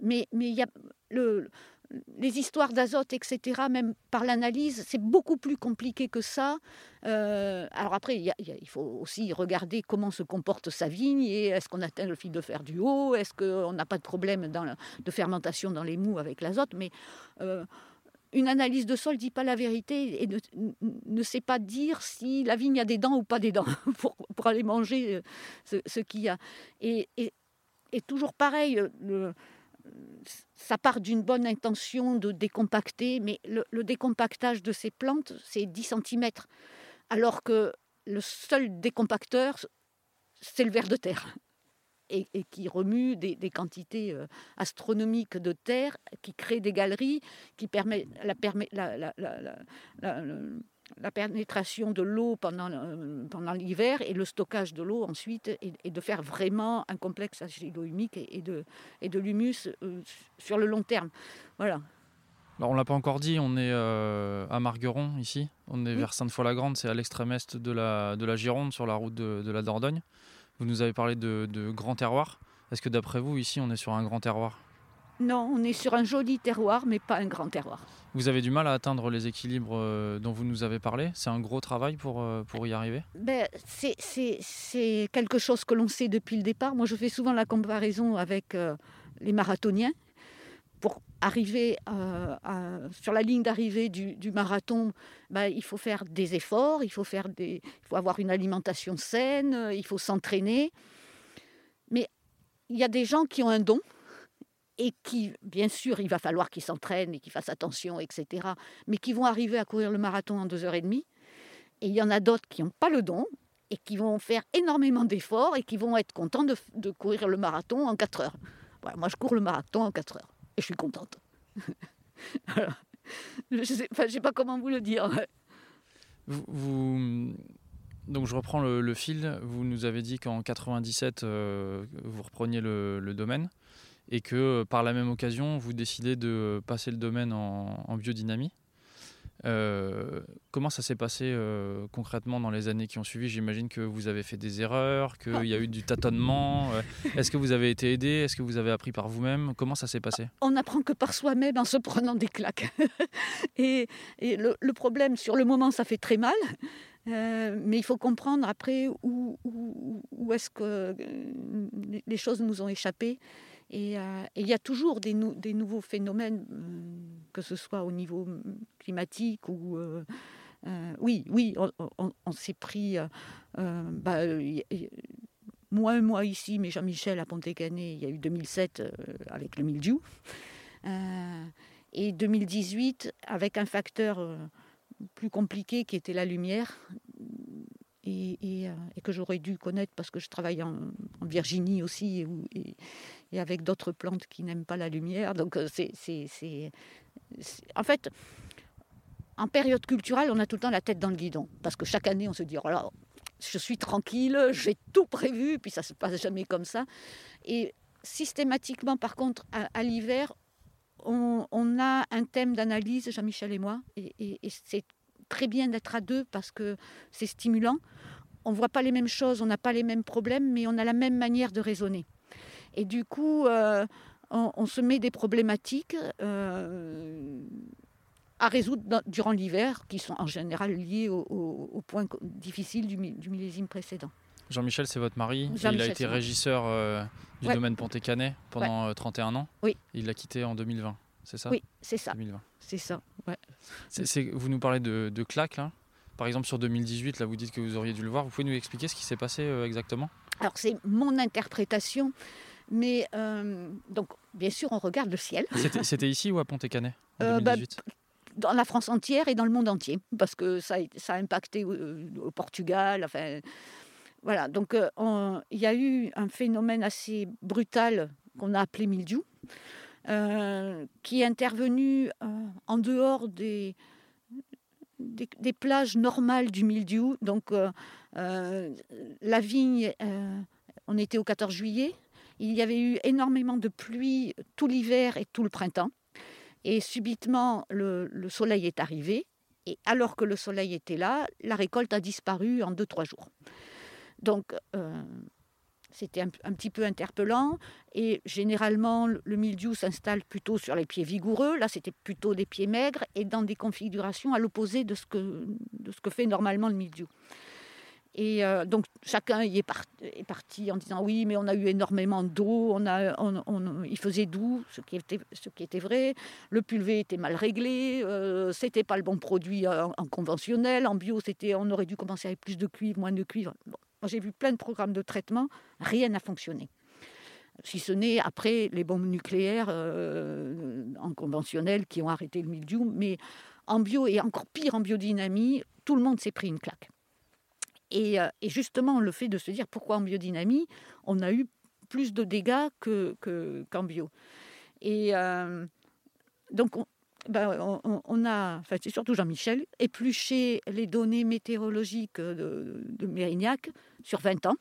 Mais, mais y a le, les histoires d'azote, etc., même par l'analyse, c'est beaucoup plus compliqué que ça. Euh, alors après, il faut aussi regarder comment se comporte sa vigne et est-ce qu'on atteint le fil de fer du haut, est-ce qu'on n'a pas de problème de fermentation dans les mous avec l'azote. Mais euh, une analyse de sol ne dit pas la vérité et ne, sait pas dire si la vigne a des dents ou pas des dents pour, aller manger euh, ce, qu'il y a. Et, toujours pareil, le, ça part d'une bonne intention de décompacter, mais le, décompactage de ces plantes, c'est 10 cm. Alors que le seul décompacteur, c'est le ver de terre. Et, qui remue des, quantités euh, astronomiques de terre, qui crée des galeries, qui permet la, la, la, la pénétration de l'eau pendant, pendant l'hiver et le stockage de l'eau ensuite et, de faire vraiment un complexe acido-humique et, de, et de l'humus euh, sur le long terme. Voilà. Alors on l'a pas encore dit, on est euh, à Margueron ici, on est vers Sainte-Foy-la-Grande, c'est à l'extrême est de la, de la Gironde sur la route de, la Dordogne. Vous nous avez parlé de, de grand terroir. Est-ce que d'après vous ici on est sur un grand terroir? Non, on est sur un joli terroir, mais pas un grand terroir. Vous avez du mal à atteindre les équilibres euh, dont vous nous avez parlé? C'est un gros travail pour, euh, pour y arriver? Ben, C'est quelque chose que l'on sait depuis le départ. Moi, je fais souvent la comparaison avec euh, les marathoniens. Pour arriver sur la ligne d'arrivée du, marathon, ben, il faut faire des efforts, il faut, faire des, il faut avoir une alimentation saine, il faut s'entraîner. Mais il y a des gens qui ont un don, et qui, bien sûr, il va falloir qu'ils s'entraînent et qu'ils fassent attention, etc., mais qui vont arriver à courir le marathon en deux heures et demie. Et il y en a d'autres qui n'ont pas le don et qui vont faire énormément d'efforts et qui vont être contents de, courir le marathon en quatre heures. moi, je cours le marathon en quatre heures et je suis contente. Je ne sais, sais, pas comment vous le dire. Donc je reprends le, fil. Vous nous avez dit qu'en 97, euh, vous repreniez le domaine et que par la même occasion, vous décidez de passer le domaine en, biodynamie. Euh, comment ça s'est passé euh, concrètement dans les années qui ont suivi? J'imagine que vous avez fait des erreurs, qu'il y a eu du tâtonnement. Est-ce que vous avez été aidé? Est-ce que vous avez appris par vous-même? Comment ça s'est passé? On n'apprend que par soi-même en se prenant des claques. et, le, problème, sur le moment, ça fait très mal. mais il faut comprendre après où, où est-ce que les choses nous ont échappé. Euh, et, il y a toujours des, nouveaux phénomènes, euh, que ce soit au niveau climatique ou... Euh, oui, oui, on, s'est pris... Bah, moins moi ici, mais Jean-Michel à Pontécanet, il y a eu 2007 avec le mildiou. et 2018 avec un facteur plus compliqué qui était la lumière. Et, que j'aurais dû connaître parce que je travaille en, Virginie aussi et avec d'autres plantes qui n'aiment pas la lumière. Donc euh, c'est, en fait, en période culturelle, on a tout le temps la tête dans le guidon parce que chaque année, on se dit oh je suis tranquille, j'ai tout prévu, puis ça se passe jamais comme ça. Et systématiquement, par contre, à, l'hiver, on, a un thème d'analyse, Jean-Michel et moi, et, et c'est très bien d'être à deux parce que c'est stimulant. On ne voit pas les mêmes choses, on n'a pas les mêmes problèmes, mais on a la même manière de raisonner. Et du coup, euh, on, se met des problématiques euh, à résoudre durant l'hiver, qui sont en général liées au, point difficile du, millésime précédent. Jean-Michel, c'est votre mari. il a été régisseur euh, du domaine Pontécanet pendant 31 ans. Oui. Il l'a quitté en 2020, c'est ça? Oui, c'est ça. 2020. C'est ça, ouais. vous nous parlez de, de claques, là Par exemple, sur 2018, là, vous dites que vous auriez dû le voir. Vous pouvez nous expliquer ce qui s'est passé exactement? Alors, c'est mon interprétation mais euh, donc, bien sûr, on regarde le ciel. C'était ici ou à Pontécanet en euh, bah, Dans la France entière et dans le monde entier, parce que ça, ça a impacté euh, au, Portugal. Enfin, voilà. Donc, il y a eu un phénomène assez brutal qu'on a appelé mildiou, qui est intervenu en dehors des, des, plages normales du mildiou. Donc, la vigne, on était au 14 juillet, il y avait eu énormément de pluie tout l'hiver et tout le printemps. Et subitement, le, soleil est arrivé. Et alors que le soleil était là, la récolte a disparu en 2-3 jours. Donc, euh, c'était un, petit peu interpellant. Et généralement, le mildiou s'installe plutôt sur les pieds vigoureux. Là, c'était plutôt des pieds maigres et dans des configurations à l'opposé de, ce que, fait normalement le mildiou. Et euh, donc chacun y est, parti en disant oui, mais on a eu énormément d'eau, il faisait doux, ce qui, était, vrai. Le pulvé était mal réglé, euh, c'était pas le bon produit en, conventionnel. En bio, c'était, on aurait dû commencer avec plus de cuivre, moins de cuivre. j'ai vu plein de programmes de traitement, rien n'a fonctionné. Si ce n'est après les bombes nucléaires euh, en conventionnel qui ont arrêté le mildiou, mais en bio et encore pire en biodynamie, tout le monde s'est pris une claque. Euh, et, justement, le fait de se dire pourquoi en biodynamie, on a eu plus de dégâts qu'en que, bio. Et euh, donc, ben, on, a, enfin, c'est surtout Jean-Michel, épluché les données météorologiques de, de, Mérignac sur 20 ans,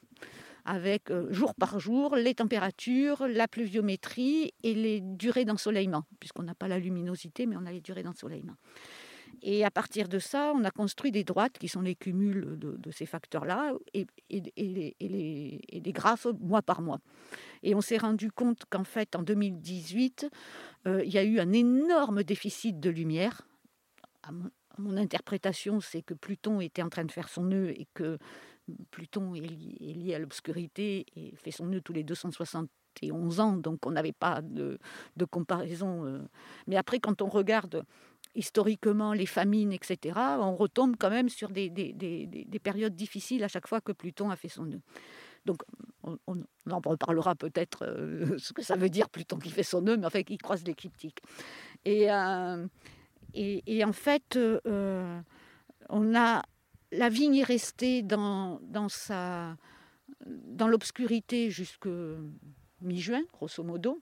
avec euh, jour par jour les températures, la pluviométrie et les durées d'ensoleillement, puisqu'on n'a pas la luminosité, mais on a les durées d'ensoleillement. Et à partir de ça, on a construit des droites qui sont les cumuls de, ces facteurs-là et, et, les, graphes mois par mois. Et on s'est rendu compte qu'en fait, en 2018, euh, il y a eu un énorme déficit de lumière. Mon, interprétation, c'est que Pluton était en train de faire son nœud et que Pluton est, lié à l'obscurité et fait son nœud tous les 271 ans, donc on n'avait pas de, de comparaison. Euh. Mais après, quand on regarde historiquement les famines, etc., on retombe quand même sur des, des, périodes difficiles à chaque fois que Pluton a fait son nœud. Donc, on, en reparlera peut-être euh, ce que ça veut dire Pluton qui fait son nœud, mais en fait, il croise l'écliptique. Et, euh, et, en fait, euh, on a la vigne est restée dans, dans, sa, dans l'obscurité jusque mi-juin, grosso modo.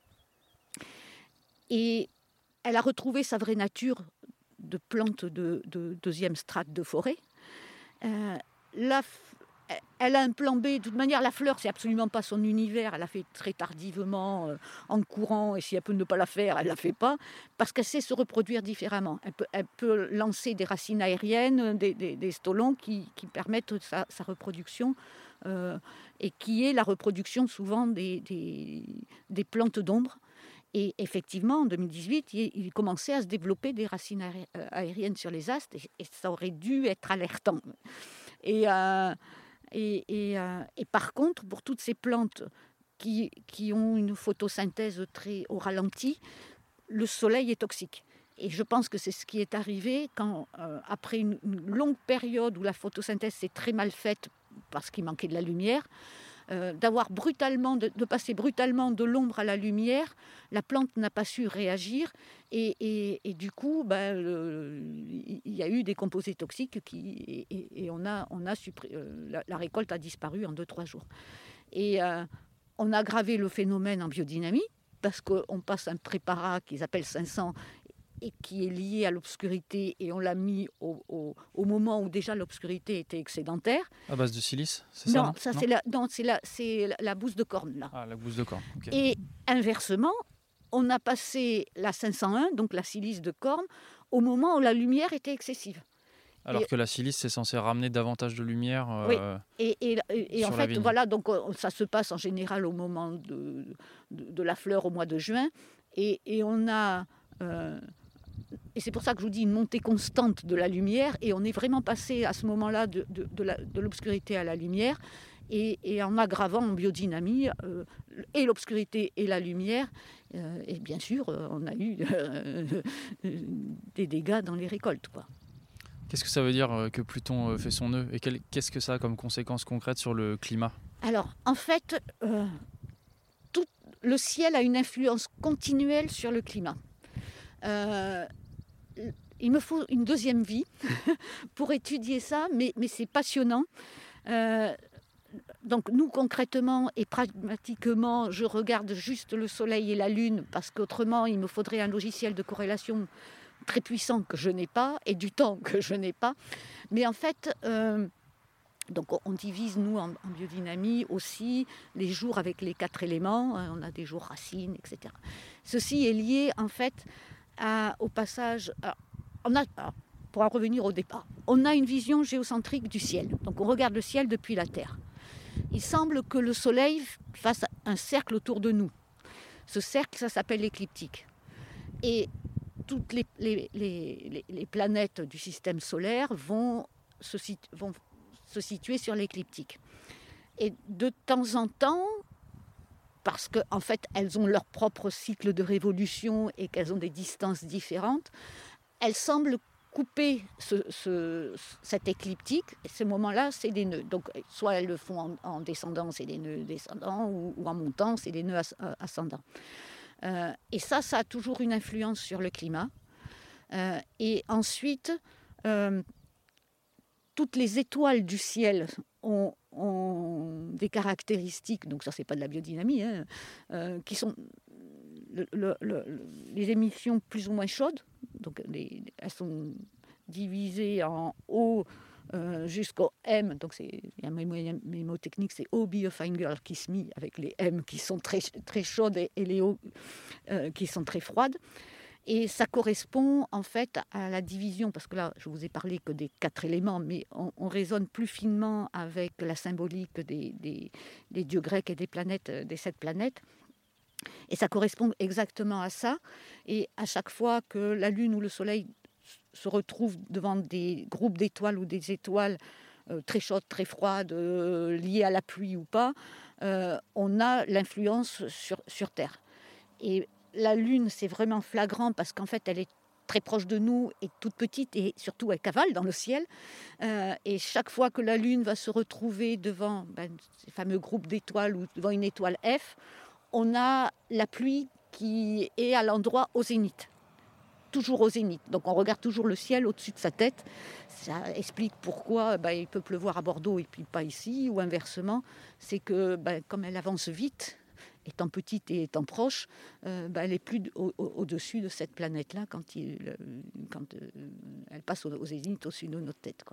Et elle a retrouvé sa vraie nature de plantes de, deuxième strate de forêt. Euh, elle a un plan B. De toute manière, la fleur, c'est absolument pas son univers. Elle l'a fait très tardivement, euh, en courant, et si elle peut ne pas la faire, elle la fait pas, parce qu'elle sait se reproduire différemment. Elle peut, lancer des racines aériennes, des, stolons qui, permettent sa, reproduction, euh, et qui est la reproduction souvent des plantes d'ombre et effectivement, en 2018, il, commençait à se développer des racines euh, aériennes sur les astres, et, ça aurait dû être alertant. Et, euh, euh, et, par contre, pour toutes ces plantes qui, qui, ont une photosynthèse très au ralenti, le soleil est toxique. Et je pense que c'est ce qui est arrivé quand, après une, longue période où la photosynthèse s'est très mal faite parce qu'il manquait de la lumière, euh, d'avoir brutalement, de, passer brutalement de l'ombre à la lumière, la plante n'a pas su réagir et, du coup, ben, il y a eu des composés toxiques qui, et, on a, on a euh, la, récolte a disparu en 2-3 jours. Et euh, on a aggravé le phénomène en biodynamie parce qu'on passe un préparat qu'ils appellent 500 et qui est lié à l'obscurité, et on l'a mis au, moment où déjà l'obscurité était excédentaire. À base de silice, c'est ça Non, ça c'est la, la, bouse de corne là. Ah, la bouse de corne. Et inversement, on a passé la 501, donc la silice de corne, au moment où la lumière était excessive. Alors que la silice, c'est censé ramener davantage de lumière. Euh, oui. Et, et, en fait, voilà, donc ça se passe en général au moment de, de, la fleur au mois de juin. Et, on a euh, et c'est pour ça que je vous dis une montée constante de la lumière. Et on est vraiment passé à ce moment-là de, de, l'obscurité à la lumière. Et, en aggravant en biodynamie euh, et l'obscurité et la lumière. Euh, et bien sûr, euh, on a eu des dégâts dans les récoltes. Quoi. Qu'est-ce que ça veut dire que Pluton fait son nœud Et qu'est-ce que ça a comme conséquence concrète sur le climat? Alors, en fait, tout le ciel a une influence continuelle sur le climat. Euh, il me faut une deuxième vie pour étudier ça, mais, c'est passionnant. Euh, donc nous concrètement et pragmatiquement, je regarde juste le Soleil et la Lune parce qu'autrement il me faudrait un logiciel de corrélation très puissant que je n'ai pas et du temps que je n'ai pas. Mais en fait, euh, donc on divise nous en, biodynamie aussi les jours avec les quatre éléments. On a des jours racines, etc. Ceci est lié en fait au passage, on a, pour en revenir au départ, on a une vision géocentrique du ciel. Donc on regarde le ciel depuis la Terre. il semble que le Soleil fasse un cercle autour de nous. Ce cercle, ça s'appelle l'écliptique. Et toutes les, planètes du système solaire vont se situer sur l'écliptique. Et de temps en temps, parce qu'en en fait, elles ont leur propre cycle de révolution et qu'elles ont des distances différentes, elles semblent couper ce, cette écliptique. Et ce moment-là, c'est des nœuds. Donc, soit elles le font en, descendant, c'est des nœuds descendants, ou, en montant, c'est des nœuds euh, ascendants. Euh, et ça, ça a toujours une influence sur le climat. Euh, et ensuite, toutes les étoiles du ciel ont, des caractéristiques, donc ça c'est pas de la biodynamie, hein, euh, qui sont les émissions plus ou moins chaudes, donc elles sont divisées en O euh, jusqu'au M, donc c'est un mémo technique, c'est O be a fine girl kiss me, avec les M qui sont très, très chaudes et, les O euh, qui sont très froides. Et ça correspond en fait à la division, parce que là, je vous ai parlé que des quatre éléments, mais on, raisonne plus finement avec la symbolique des, des, dieux grecs et des planètes, euh, des sept planètes. Et ça correspond exactement à ça. Et à chaque fois que la Lune ou le Soleil se retrouvent devant des groupes d'étoiles ou des étoiles euh, très chaudes, très froides, euh, liées à la pluie ou pas, on a l'influence sur, sur Terre. Et la Lune, c'est vraiment flagrant parce qu'en fait, elle est très proche de nous et toute petite et surtout elle cavale dans le ciel. Euh, et chaque fois que la Lune va se retrouver devant ben, ces fameux groupes d'étoiles ou devant une étoile F, on a la pluie qui est à l'endroit au zénith. Toujours au zénith. Donc on regarde toujours le ciel au-dessus de sa tête. Ça explique pourquoi ben, il peut pleuvoir à Bordeaux et puis pas ici, ou inversement. C'est que ben, comme elle avance vite, étant petite et étant proche, euh, bah, elle est plus au-dessus de cette planète-là quand, quand euh, elle passe aux, zéniths au-dessus de notre tête.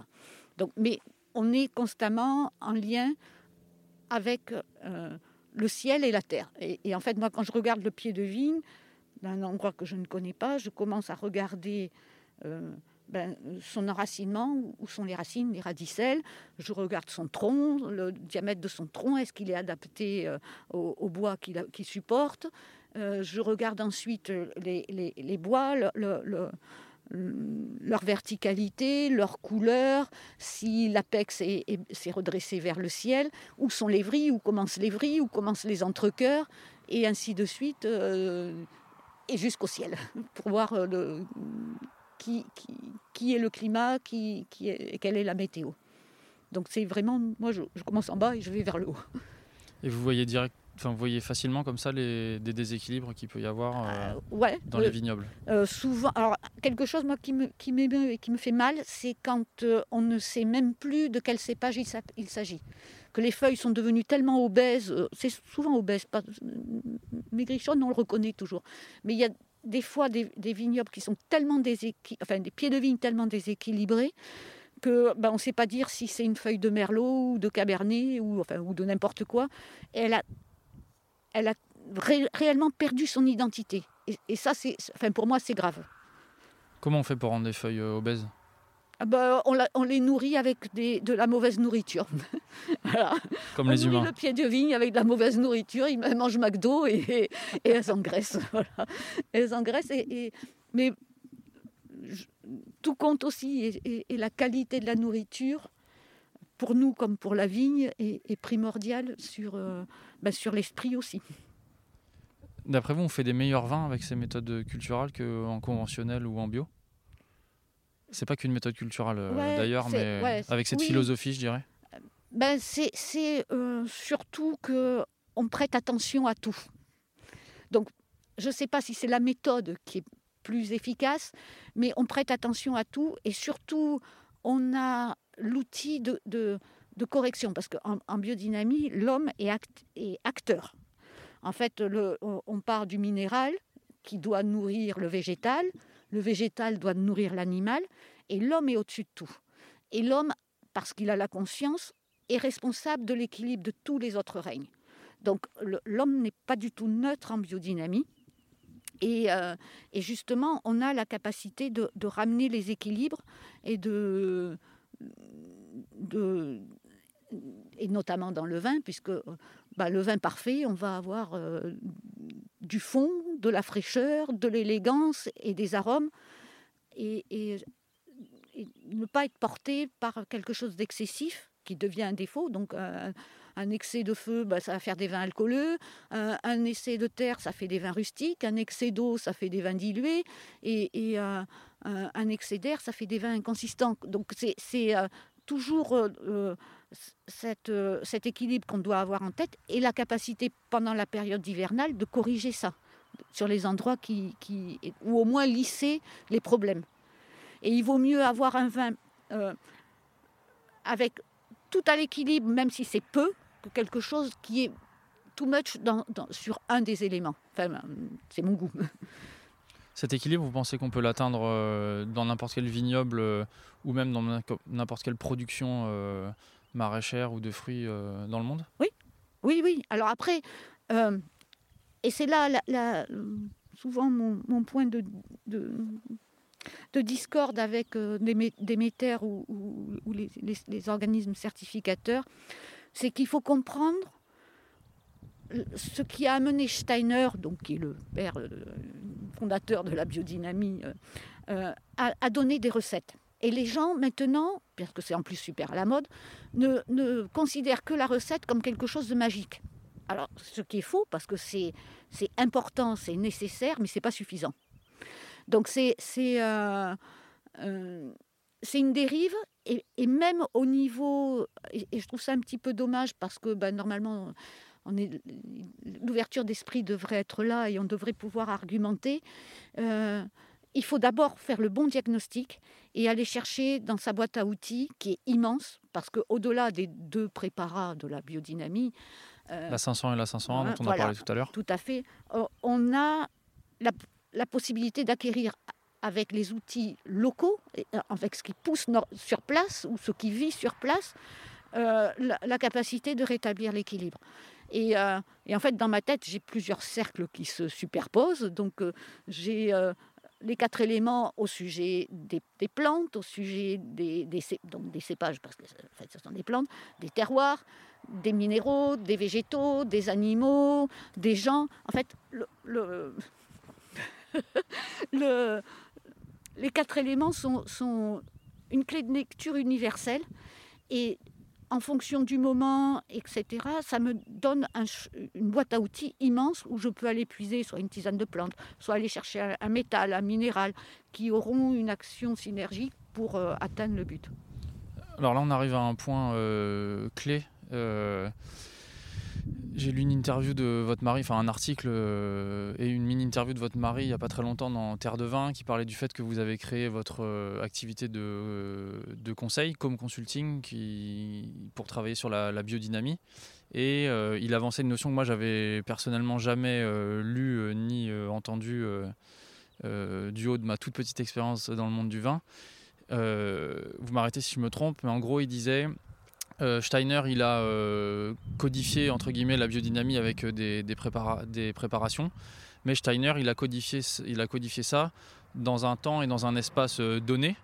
Donc, mais on est constamment en lien avec euh, le ciel et la terre. Et, et, en fait, moi, quand je regarde le pied de vigne, d'un endroit que je ne connais pas, je commence à regarder ben, son enracinement, où sont les racines, les radicelles. Je regarde son tronc, le diamètre de son tronc, est-ce qu'il est adapté euh, au, bois qu'il supporte. Euh, je regarde ensuite les, bois, leur verticalité, leur couleur, si l'apex s'est redressé vers le ciel, où sont les vrilles, où commencent les vrilles, où commencent les entrecoeurs, et ainsi de suite, euh, et jusqu'au ciel, pour voir le, qui, qui, est le climat, qui, qui est, quelle est la météo. Donc c'est vraiment, moi je, commence en bas et je vais vers le haut. Et vous voyez direct, enfin vous voyez facilement comme ça les, des déséquilibres qu'il peut y avoir euh, ouais, dans les vignobles? Euh, souvent, alors quelque chose moi qui me qui m'émeut et qui me fait mal, c'est quand euh, on ne sait même plus de quel cépage il s'agit. Que les feuilles sont devenues tellement obèses, c'est souvent obèse, pas, maigrichonne on le reconnaît toujours, mais il y a des fois des, vignobles qui sont tellement déséquilibrés, enfin des pieds de vigne tellement déséquilibrés que ben, on ne sait pas dire si c'est une feuille de merlot ou de cabernet ou, enfin, ou de n'importe quoi. elle a, elle a réellement perdu son identité. Et, ça, c'est, enfin, pour moi, c'est grave. Comment on fait pour rendre des feuilles euh, obèses? Ah bah, on, les nourrit avec de la mauvaise nourriture. Comme les humains. le pied de vigne avec de la mauvaise nourriture, ils mangent McDo et, et, elles engraissent. Voilà. Elles engraissent, et, mais tout compte aussi, et, la qualité de la nourriture, pour nous comme pour la vigne, est, primordiale sur, euh, bah, sur l'esprit aussi. D'après vous, on fait des meilleurs vins avec ces méthodes culturelles qu'en conventionnel ou en bio? C'est pas qu'une méthode culturelle euh, d'ailleurs, mais avec cette philosophie, je dirais. Ben, c'est euh, surtout que on prête attention à tout. Donc, je ne sais pas si c'est la méthode qui est plus efficace, mais on prête attention à tout et surtout, on a l'outil de, de, correction parce qu'en en biodynamie, l'homme est, est, acteur. En fait, le, on part du minéral qui doit nourrir le végétal, le végétal doit nourrir l'animal, et l'homme est au-dessus de tout. Et l'homme, parce qu'il a la conscience, est responsable de l'équilibre de tous les autres règnes. Donc l'homme n'est pas du tout neutre en biodynamie. Et, euh, justement, on a la capacité de, ramener les équilibres et de, et notamment dans le vin, puisque bah, le vin parfait, on va avoir du fond, de la fraîcheur, de l'élégance et des arômes, et, ne pas être porté par quelque chose d'excessif qui devient un défaut. Donc un excès de feu, bah, ça va faire des vins alcooleux. Un, excès de terre, ça fait des vins rustiques. Un excès d'eau, ça fait des vins dilués. Et, un, excès d'air, ça fait des vins inconsistants. Donc c'est euh, toujours euh, euh, cet équilibre qu'on doit avoir en tête et la capacité pendant la période hivernale de corriger ça sur les endroits qui, ou au moins lisser les problèmes. Et il vaut mieux avoir un vin avec tout à l'équilibre, même si c'est peu, quelque chose qui est too much sur un des éléments. Enfin, c'est mon goût. Cet équilibre, vous pensez qu'on peut l'atteindre euh, dans n'importe quel vignoble euh, ou même dans n'importe quelle production euh, maraîchère ou de fruits dans le monde? Oui, oui, oui. Alors après, et c'est là souvent mon, point de, de, discorde avec des, des ou, les, organismes certificateurs, c'est qu'il faut comprendre ce qui a amené Steiner, donc qui est le père euh, fondateur de la biodynamie, euh, euh, à, donner des recettes. Et les gens maintenant, parce que c'est en plus super à la mode, ne, considèrent que la recette comme quelque chose de magique. Alors, ce qui est faux, parce que c'est important, c'est nécessaire, mais ce n'est pas suffisant. Donc, c'est c'est une dérive, et, même au niveau, et, je trouve ça un petit peu dommage parce que ben, normalement, l'ouverture d'esprit devrait être là et on devrait pouvoir argumenter. Euh, il faut d'abord faire le bon diagnostic et aller chercher dans sa boîte à outils, qui est immense, parce qu'au-delà des deux préparats de la biodynamie, euh, la 500 et la 501 dont on a parlé tout à l'heure. Tout à fait. Euh, on a la possibilité d'acquérir avec les outils locaux, euh, avec ce qui pousse sur place ou ce qui vit sur place, euh, la, capacité de rétablir l'équilibre. Euh, et, en fait, dans ma tête, j'ai plusieurs cercles qui se superposent. Donc, j'ai les quatre éléments au sujet des, plantes, au sujet des, donc des cépages, parce que en fait, ce sont des plantes, des terroirs, des minéraux, des végétaux, des animaux, des gens. En fait, le, le les quatre éléments sont, une clé de lecture universelle et en fonction du moment, etc., ça me donne une boîte à outils immense où je peux aller puiser soit une tisane de plantes, soit aller chercher un, métal, un minéral, qui auront une action synergique pour euh, atteindre le but. Alors là, on arrive à un point euh, clé. Euh, j'ai lu une interview de votre mari, enfin un article euh, et une mini-interview de votre mari il n'y a pas très longtemps dans Terre de Vin qui parlait du fait que vous avez créé votre euh, activité de, euh, de, conseil comme consulting pour travailler sur la, biodynamie. Et il avançait une notion que moi j'avais personnellement jamais lue ni entendue du haut de ma toute petite expérience dans le monde du vin. vous m'arrêtez si je me trompe, mais en gros il disait euh, Steiner, il a euh, codifié entre guillemets la biodynamie avec euh, des, des, préparations, mais Steiner, il a, codifié, il a codifié ça dans un temps et dans un espace donné,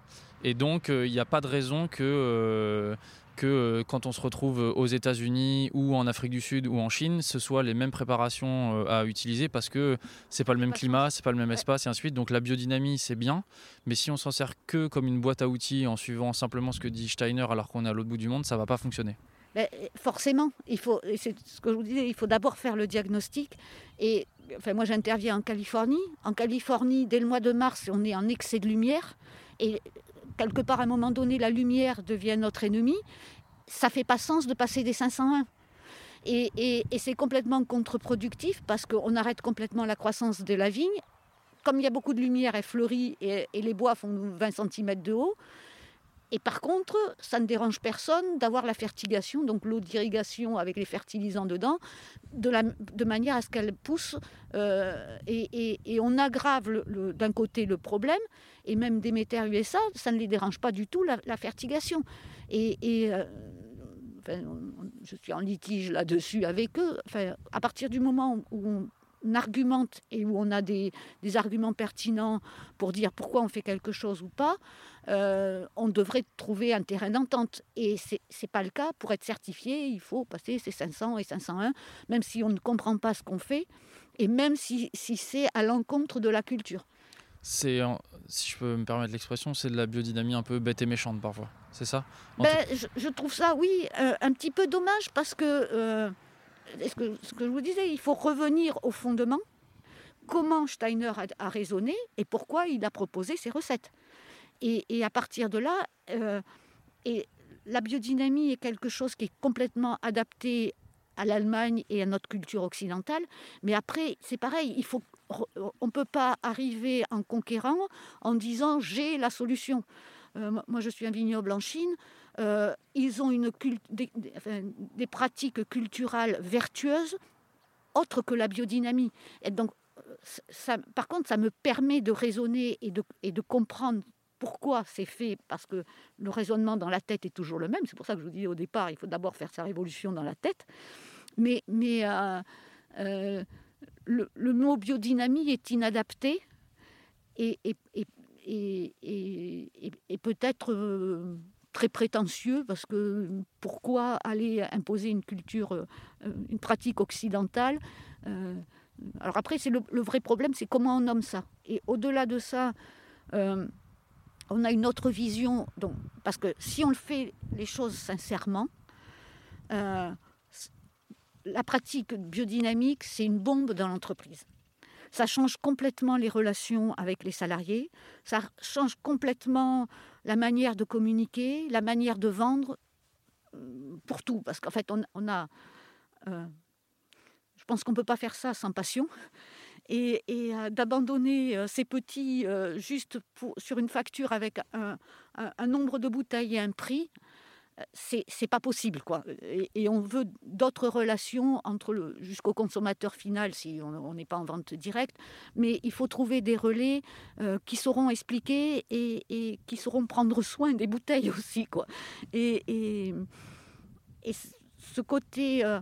et donc il n'y a pas de raison que que euh, quand on se retrouve aux États-Unis ou en Afrique du Sud ou en Chine, ce soit les mêmes préparations euh, à utiliser parce que c'est pas le même climat, c'est pas le même espace et ainsi de suite. Donc la biodynamie c'est bien, mais si on s'en sert que comme une boîte à outils en suivant simplement ce que dit Steiner alors qu'on est à l'autre bout du monde, ça va pas fonctionner. forcément, il faut, c'est ce que je vous disais, il faut d'abord faire le diagnostic. Et enfin, moi, j'interviens en Californie. En Californie, dès le mois de mars, on est en excès de lumière. Et quelque part, à un moment donné, la lumière devient notre ennemi, ça fait pas sens de passer des 501. Et, c'est complètement contre-productif parce qu'on arrête complètement la croissance de la vigne. Comme il y a beaucoup de lumière, elle fleurit et, les bois font 20 cm de haut. Et par contre, ça ne dérange personne d'avoir la fertigation, donc l'eau d'irrigation avec les fertilisants dedans, de manière à ce qu'elle pousse. Euh, et, on aggrave d'un côté le problème, et même Déméter USA, ça ne les dérange pas du tout la, fertigation. Et, euh, je suis en litige là-dessus avec eux. Enfin, à partir du moment où on argumente et où on a des, arguments pertinents pour dire pourquoi on fait quelque chose ou pas, euh, on devrait trouver un terrain d'entente. Et ce n'est pas le cas. Pour être certifié, il faut passer ces 500 et 501, même si on ne comprend pas ce qu'on fait, et même si, c'est à l'encontre de la culture. C'est, si je peux me permettre l'expression, c'est de la biodynamie un peu bête et méchante parfois. C'est ça? Ben, je, trouve ça, oui, euh, un petit peu dommage parce que... Euh, ce que, ce que je vous disais, il faut revenir au fondement. Comment Steiner a, raisonné et pourquoi il a proposé ces recettes. Et, à partir de là, euh, et la biodynamie est quelque chose qui est complètement adapté à l'Allemagne et à notre culture occidentale. Mais après, c'est pareil, il faut, on ne peut pas arriver en conquérant en disant j'ai la solution. Euh, moi, je suis un vignoble en Chine. Euh, ils ont une des, des, pratiques culturelles vertueuses autres que la biodynamie. Donc, par contre, ça me permet de raisonner et de, et de comprendre pourquoi c'est fait, parce que le raisonnement dans la tête est toujours le même. C'est pour ça que je vous dis au départ, il faut d'abord faire sa révolution dans la tête. Mais, mais euh, le, mot biodynamie est inadapté et, peut-être très prétentieux parce que pourquoi aller imposer une culture, euh, une pratique occidentale euh, Alors après, c'est le, vrai problème, c'est comment on nomme ça. Et au-delà de ça, euh, on a une autre vision. Donc, parce que si on le fait les choses sincèrement, la pratique biodynamique, c'est une bombe dans l'entreprise. Ça change complètement les relations avec les salariés, ça change complètement la manière de communiquer, la manière de vendre, euh, pour tout. Parce qu'en fait, on, a... Euh, je pense qu'on ne peut pas faire ça sans passion. Et, euh, d'abandonner ces petits juste sur une facture avec un, nombre de bouteilles et un prix, c'est pas possible quoi. Et, on veut d'autres relations entre le jusqu'au consommateur final si on n'est pas en vente directe, mais il faut trouver des relais euh, qui sauront expliquer et, qui sauront prendre soin des bouteilles aussi quoi. Et, ce côté euh,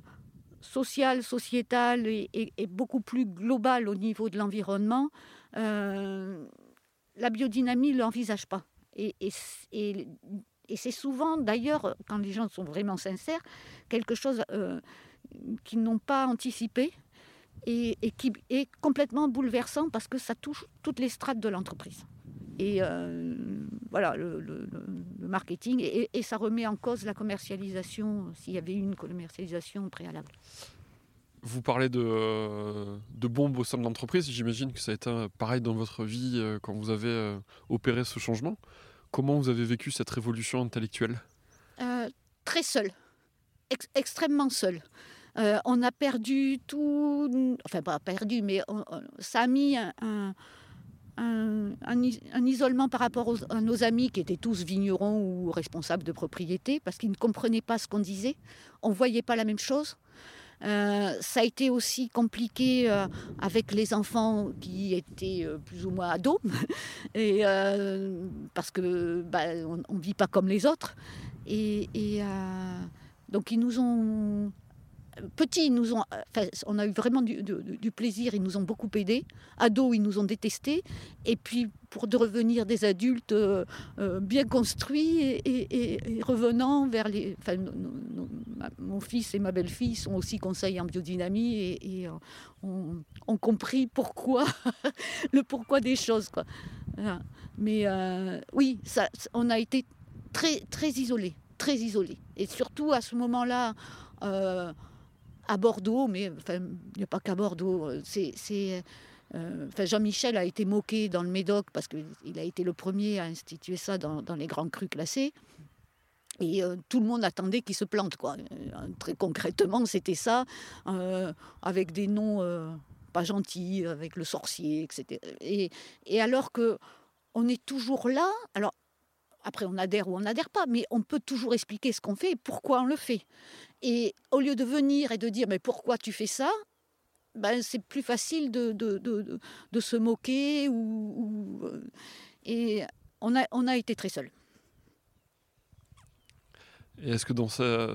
social, sociétal est, beaucoup plus global au niveau de l'environnement. Euh, la biodynamie ne l'envisage pas. Et, et, c'est souvent, d'ailleurs, quand les gens sont vraiment sincères, quelque chose euh, qu'ils n'ont pas anticipé et, qui est complètement bouleversant parce que ça touche toutes les strates de l'entreprise. Et euh, voilà, le, marketing, et, ça remet en cause la commercialisation, s'il y avait eu une commercialisation préalable. Vous parlez de, de bombes au sein de l'entreprise. J'imagine que ça a été pareil dans votre vie euh, quand vous avez opéré ce changement. Comment vous avez vécu cette révolution intellectuelle? Euh, Très seul, extrêmement seul. Euh, on a perdu tout, enfin pas perdu, mais ça a mis un, un, isolement par rapport à nos amis qui étaient tous vignerons ou responsables de propriété parce qu'ils ne comprenaient pas ce qu'on disait. On ne voyait pas la même chose. Euh, ça a été aussi compliqué euh, avec les enfants qui étaient euh, plus ou moins ados, et, parce que bah, on ne vit pas comme les autres. Et, et donc ils nous ont petits, nous ont, on a eu vraiment du, plaisir, ils nous ont beaucoup aidés. Ados, ils nous ont détestés. Et puis, pour devenir des adultes euh, euh, bien construits et, revenant vers les. Enfin, mon fils et ma belle-fille sont aussi conseillers en biodynamie et, ont, compris pourquoi, le pourquoi des choses. Mais euh, oui, on a été très, très isolés, très isolés. Et surtout à ce moment-là, à Bordeaux, mais enfin, il n'y a pas qu'à Bordeaux. Euh, c'est, euh, Jean-Michel a été moqué dans le Médoc parce qu'il a été le premier à instituer ça dans, les grands crus classés. Et euh, tout le monde attendait qu'il se plante. Quoi. très concrètement, c'était ça, avec des noms pas gentils, avec le sorcier, etc. Et, et alors que on est toujours là, alors après, on adhère ou on n'adhère pas, mais on peut toujours expliquer ce qu'on fait et pourquoi on le fait. Et au lieu de venir et de dire mais pourquoi tu fais ça ben, c'est plus facile de, se moquer ou, euh, et on a, on a été très seuls. Et est-ce que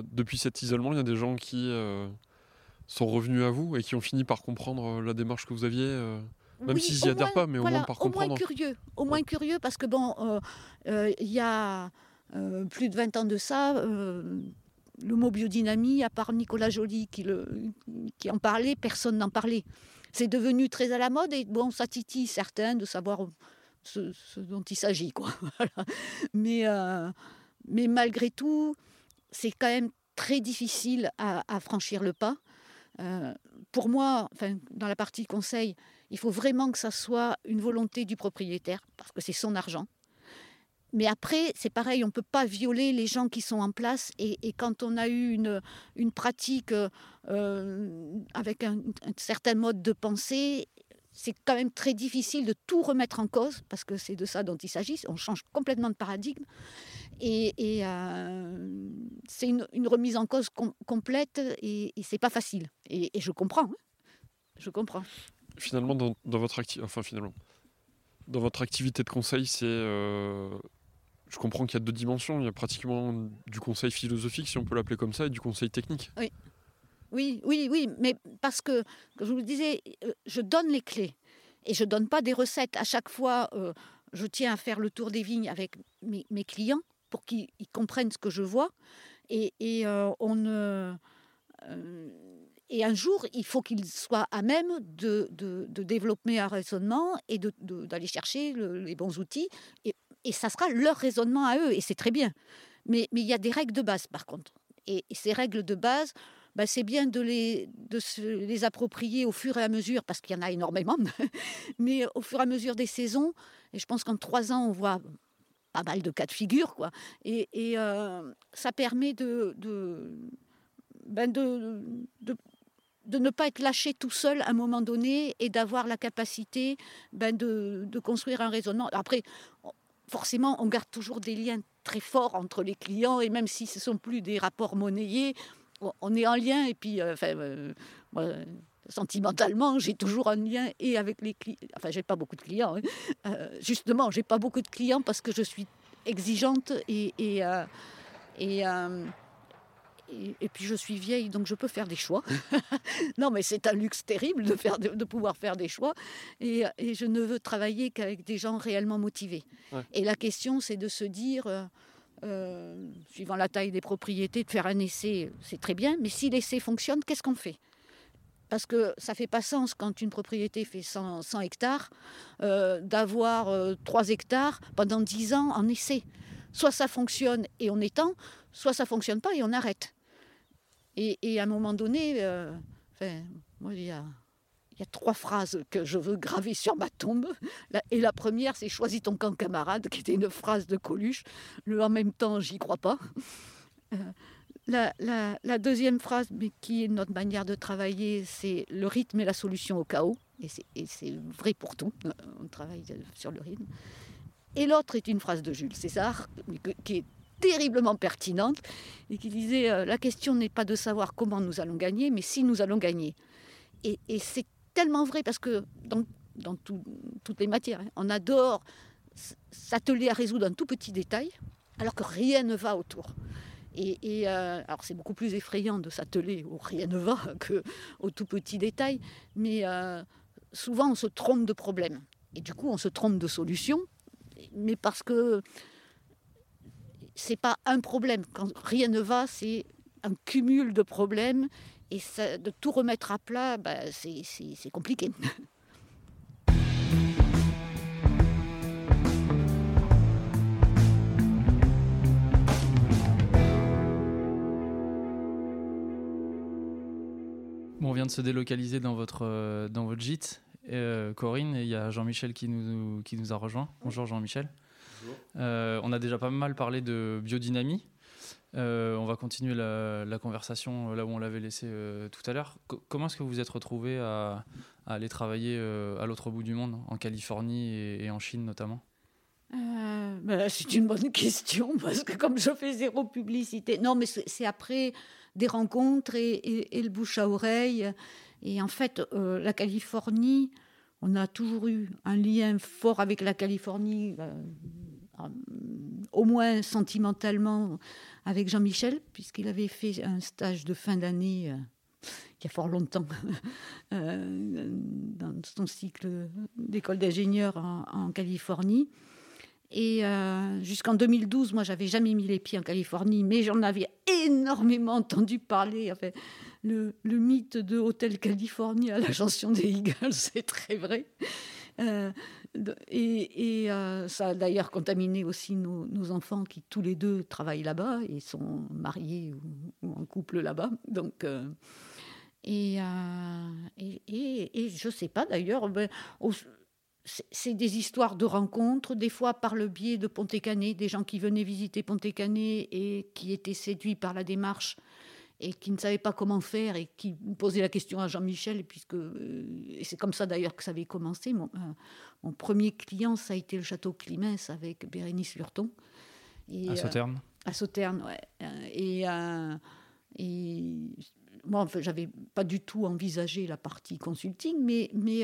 depuis cet isolement, il y a des gens qui, euh, sont revenus à vous et qui ont fini par comprendre la démarche que vous aviez même s'ils n'y adhèrent pas, mais au moins par comprendre. Au moins curieux, au moins curieux parce que bon, il y a plus de 20 ans de ça, le mot biodynamie, à part Nicolas Joly qui, le, qui en parlait, personne n'en parlait. C'est devenu très à la mode et bon, ça titille certains de savoir ce, dont il s'agit. Quoi. mais, euh, mais malgré tout, c'est quand même très difficile à, franchir le pas. Euh, pour moi, enfin, dans la partie conseil, il faut vraiment que ça soit une volonté du propriétaire, parce que c'est son argent. Mais après, c'est pareil, on ne peut pas violer les gens qui sont en place. Et, quand on a eu une, une pratique euh, avec un, certain mode de pensée, c'est quand même très difficile de tout remettre en cause, parce que c'est de ça dont il s'agit. On change complètement de paradigme. Et, euh, c'est une, remise en cause complète, et, et c'est pas facile. Et, je comprends. Hein. Je comprends. Finalement, dans, votre activité, enfin finalement, dans votre activité de conseil, c'est euh, je comprends qu'il y a deux dimensions. Il y a pratiquement du conseil philosophique, si on peut l'appeler comme ça, et du conseil technique. Oui. Oui, oui, oui, mais parce que, comme je vous le disais, je donne les clés et je donne pas des recettes. À chaque fois, euh, je tiens à faire le tour des vignes avec mes, clients pour qu'ils comprennent ce que je vois. Et, euh, on et un jour, il faut qu'ils soient à même de, développer un raisonnement et d'aller chercher les bons outils. Et ça sera leur raisonnement à eux, et c'est très bien. Mais, il y a des règles de base, par contre. Et, ces règles de base, bah, c'est bien de les, se les approprier au fur et à mesure, parce qu'il y en a énormément, mais au fur et à mesure des saisons. Et je pense qu'en trois ans, on voit pas mal de cas de figure, quoi. Et, euh, ça permet de, de, ben de, ne pas être lâché tout seul à un moment donné et d'avoir la capacité ben de, de, construire un raisonnement. Après, forcément, on garde toujours des liens très forts entre les clients, et même si ce ne sont plus des rapports monnayés, on est en lien, et puis, euh, enfin, euh, sentimentalement, j'ai toujours un lien et avec les clients. Enfin, j'ai pas beaucoup de clients. Hein. Euh, justement, j'ai pas beaucoup de clients parce que je suis exigeante et, et et, puis je suis vieille, donc je peux faire des choix. non, mais c'est un luxe terrible de, faire, de, pouvoir faire des choix. Et, je ne veux travailler qu'avec des gens réellement motivés. Et la question, c'est de se dire, euh, euh, suivant la taille des propriétés, de faire un essai, c'est très bien. Mais si l'essai fonctionne, qu'est-ce qu'on fait? Parce que ça fait pas sens quand une propriété fait 100, hectares euh, d'avoir 3 hectares pendant 10 ans en essai. Soit ça fonctionne et on étend, soit ça fonctionne pas et on arrête. Et, à un moment donné, euh, moi, il y a, trois phrases que je veux graver sur ma tombe. et la première, c'est Choisis ton camp, camarade, qui était une phrase de Coluche. En même temps, j'y crois pas. Euh, la, deuxième phrase, mais qui est notre manière de travailler, c'est le rythme est la solution au chaos. Et c'est vrai pour tout. On travaille sur le rythme. Et l'autre est une phrase de Jules César, qui est terriblement pertinente et qui disait euh, la question n'est pas de savoir comment nous allons gagner, mais si nous allons gagner. Et, c'est tellement vrai parce que dans, dans toutes les matières, hein, on adore s'atteler à résoudre un tout petit détail alors que rien ne va autour. Et, euh, alors c'est beaucoup plus effrayant de s'atteler où rien ne va que au tout petit détail, mais euh, souvent on se trompe de problème et du coup on se trompe de solution, mais parce que c'est pas un problème. Quand rien ne va, c'est un cumul de problèmes. Et de tout remettre à plat, bah, c'est compliqué. on vient de se délocaliser dans votre, euh, dans votre gîte, euh, Corinne, et il y a Jean-Michel qui nous, qui nous a rejoint. Bonjour Jean-Michel. Euh, on a déjà pas mal parlé de biodynamie. Euh, on va continuer la, conversation là où on l'avait laissé euh, tout à l'heure. comment est-ce que vous vous êtes retrouvé à, aller travailler à l'autre bout du monde, en Californie et, en Chine notamment? Bah, C'est une bonne question parce que comme je fais zéro publicité, non, mais c'est après des rencontres et, le bouche à oreille. Et en fait, la Californie, on a toujours eu un lien fort avec la Californie, euh, euh, au moins sentimentalement, avec Jean-Michel, puisqu'il avait fait un stage de fin d'année euh, il y a fort longtemps, dans son cycle d'école d'ingénieur en, Californie. Et jusqu'en 2012, moi, j'avais jamais mis les pieds en Californie, mais j'en avais énormément entendu parler. Le, mythe de Hôtel Californie à la chanson des Eagles, c'est très vrai. Euh, et, euh, ça a d'ailleurs contaminé aussi nos, enfants qui tous les deux travaillent là-bas et sont mariés ou, en couple là-bas. Donc, euh, et, et, je ne sais pas d'ailleurs, ben, c'est des histoires de rencontres, des fois par le biais de Ponté-Canet, des gens qui venaient visiter Ponté-Canet et qui étaient séduits par la démarche et qui ne savait pas comment faire et qui posait la question à Jean-Michel, puisque euh, et c'est comme ça d'ailleurs que ça avait commencé. Mon, euh, mon, premier client, ça a été le château Climens avec Bérénice Lurton. Et, à Sauternes euh, À Sauternes, ouais. Et, et moi, enfin, j'avais pas du tout envisagé la partie consulting, mais, mais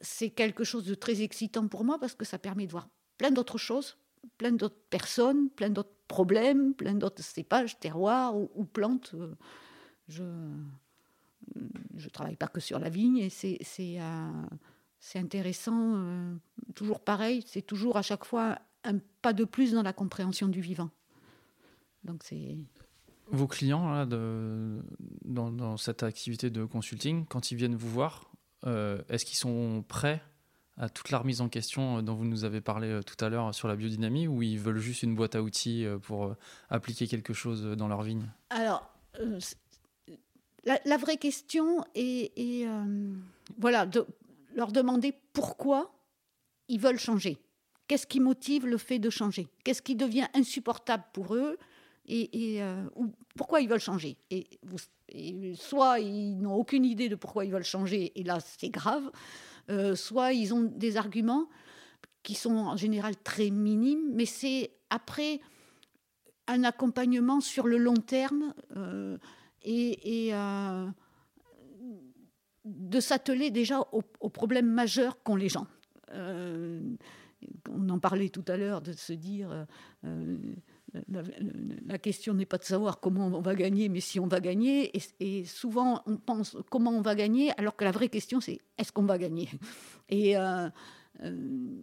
c'est quelque chose de très excitant pour moi parce que ça permet de voir plein d'autres choses, plein d'autres personnes, plein d'autres problèmes, plein d'autres cépages, terroirs ou, plantes. Euh, je je travaille pas que sur la vigne et c'est c'est euh, intéressant. Euh, toujours pareil, c'est toujours à chaque fois un pas de plus dans la compréhension du vivant. Donc c'est vos clients dans, cette activité de consulting, quand ils viennent vous voir, est-ce qu'ils sont prêts à toute la remise en question euh, dont vous nous avez parlé euh, tout à l'heure sur la biodynamie ou ils veulent juste une boîte à outils euh, pour appliquer quelque chose dans leur vigne? Alors, la, vraie question est, voilà, de leur demander pourquoi ils veulent changer. Qu'est-ce qui motive le fait de changer? Qu'est-ce qui devient insupportable pour eux? Et, ou pourquoi ils veulent changer? Et, soit ils n'ont aucune idée de pourquoi ils veulent changer, et là c'est grave, euh, soit ils ont des arguments qui sont en général très minimes, mais c'est après un accompagnement sur le long terme euh, et, euh, de s'atteler déjà aux, problèmes majeurs qu'ont les gens. on en parlait tout à l'heure de se dire la, question n'est pas de savoir comment on va gagner, mais si on va gagner. Et, souvent, on pense comment on va gagner, alors que la vraie question, c'est est-ce qu'on va gagner? Et euh, euh,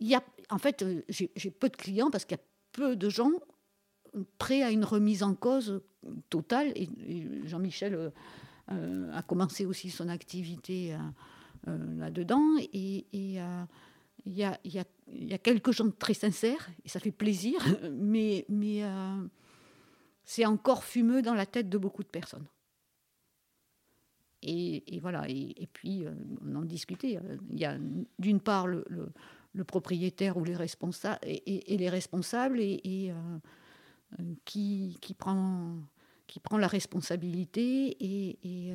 y a, en fait, j'ai peu de clients parce qu'il y a peu de gens prêts à une remise en cause totale. Et, Jean-Michel euh, a commencé aussi son activité là-dedans. Et il y a, y, a, y a, quelques gens très sincères, et ça fait plaisir, mais, mais euh, c'est encore fumeux dans la tête de beaucoup de personnes. Et, et voilà, et, puis euh, on en discutait. Euh, il y a d'une part le, le, propriétaire ou les responsables, et, les responsables et, qui, qui, prend, qui prend la responsabilité et,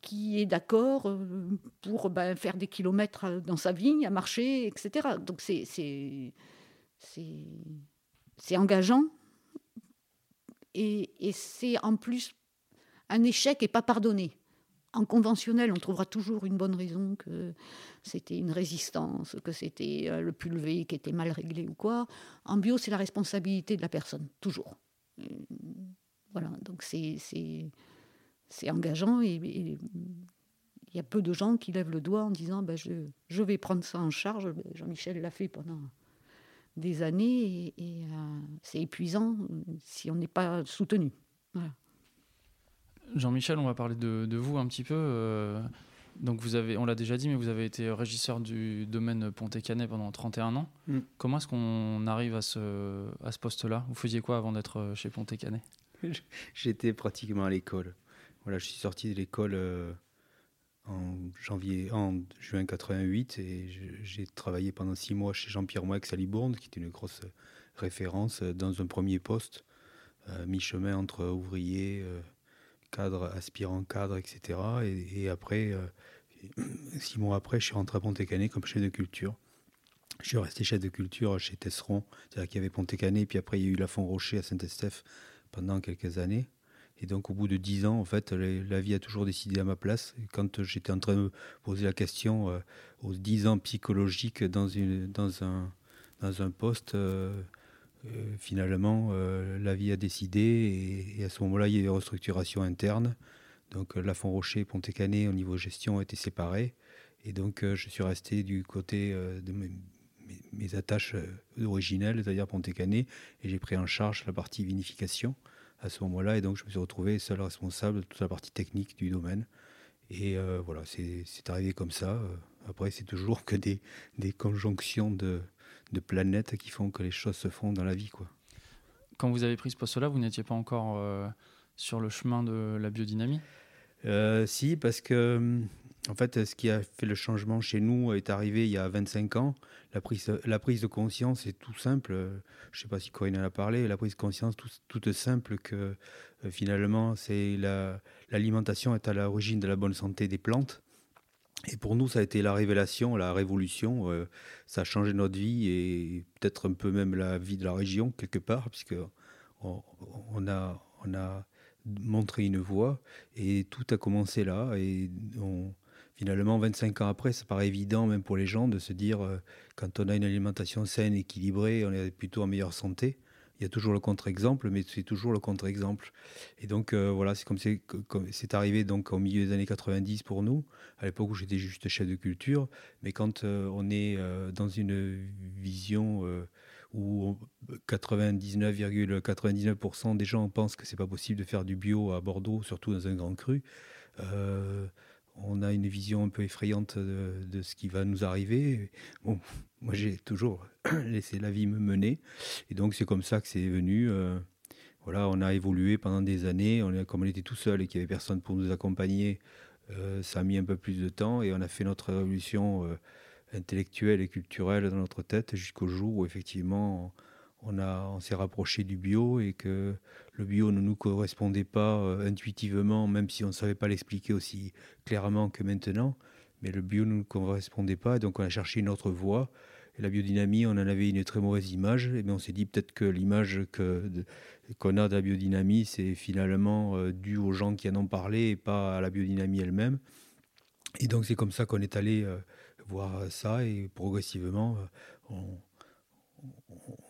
qui est d'accord euh, pour ben, faire des kilomètres dans sa vigne, à marcher, etc. Donc c'est, c'est, c'est, engageant et, c'est en plus un échec et pas pardonné. En conventionnel, on trouvera toujours une bonne raison que c'était une résistance, que c'était euh, le pulvé qui était mal réglé ou quoi. En bio, c'est la responsabilité de la personne, toujours. Euh, voilà, donc c'est, c'est, engageant et il y a peu de gens qui lèvent le doigt en disant ben, je, je, vais prendre ça en charge. Jean-Michel l'a fait pendant des années et, euh, c'est épuisant si on n'est pas soutenu. Jean-Michel, on va parler de, de, vous un petit peu. Euh, donc vous avez, on l'a déjà dit, mais vous avez été régisseur du domaine Pontet-Canet pendant 31 ans. Mm. Comment est-ce qu'on arrive à ce, à ce poste-là? Vous faisiez quoi avant d'être chez Pontet-Canet? J'étais pratiquement à l'école. Je suis sorti de l'école euh, en juin 88 et j'ai travaillé pendant six mois chez Jean-Pierre Moix à Libourne, qui était une grosse référence euh, dans un premier poste, euh, mi-chemin entre ouvrier, cadre, aspirant cadre, etc. Et, après, six mois après, je suis rentré à Pontécanet comme chef de culture. Je suis resté chef de culture chez Tesseron, c'est-à-dire qu'il y avait puis après il y a eu la Fond Rocher à Saint-Estèphe pendant quelques années. Et donc, au bout de dix ans, en fait, la vie a toujours décidé à ma place. Quand j'étais en train de poser la question euh, aux dix ans psychologiques dans, un, poste, euh, finalement, la vie a décidé et, à ce moment-là, il y a eu des restructurations internes. Donc, Lafont Rocher et Ponté-Canet, au niveau gestion, étaient séparés. Et donc, je suis resté du côté de mes, attaches originelles, c'est-à-dire Ponté-Canet, et j'ai pris en charge la partie vinification à ce moment-là. Et donc, je me suis retrouvé seul responsable de toute la partie technique du domaine. Et euh, voilà, c'est arrivé comme ça. Euh, après, c'est toujours que des, des conjonctions de, de, planètes qui font que les choses se font dans la vie. Quoi. Quand vous avez pris ce poste-là, vous n'étiez pas encore euh, sur le chemin de la biodynamie? Si, parce que en fait, ce qui a fait le changement chez nous est arrivé il y a 25 ans. La prise, la prise de conscience est tout simple. Je ne sais pas si Corinne en a parlé. La prise de conscience toute simple que euh, finalement, c'est l'alimentation est à l'origine de la bonne santé des plantes. Et pour nous, ça a été la révélation, la révolution. Euh, ça a changé notre vie et peut-être un peu même la vie de la région quelque part, puisque on, a, on a montré une voie et tout a commencé là. Et on, finalement, 25 ans après, ça paraît évident, même pour les gens, de se dire, euh, quand on a une alimentation saine, équilibrée, on est plutôt en meilleure santé. Il y a toujours le contre-exemple, mais c'est toujours le contre-exemple. Et donc, euh, voilà, c'est comme c'est arrivé donc au milieu des années 90 pour nous, à l'époque où j'étais juste chef de culture. Mais quand euh, on est dans une vision où 99,99% des gens pensent que c'est pas possible de faire du bio à Bordeaux, surtout dans un grand cru, on a une vision un peu effrayante de, ce qui va nous arriver. Bon, moi j'ai toujours laissé la vie me mener, et donc c'est comme ça que c'est venu. Euh, voilà, on a évolué pendant des années. On comme on était tout seul et qu'il n'y avait personne pour nous accompagner, euh, ça a mis un peu plus de temps et on a fait notre révolution euh, intellectuelle et culturelle dans notre tête jusqu'au jour où effectivement on s'est rapproché du bio et que le bio ne nous correspondait pas euh, intuitivement, même si on ne savait pas l'expliquer aussi clairement que maintenant. Mais le bio ne nous correspondait pas, donc on a cherché une autre voie. Et la biodynamie, on en avait une très mauvaise image, et on s'est dit peut-être que l'image qu'on a de la biodynamie, c'est finalement euh, dû aux gens qui en ont parlé et pas à la biodynamie elle-même. Et donc c'est comme ça qu'on est allé euh, voir ça, et progressivement, on,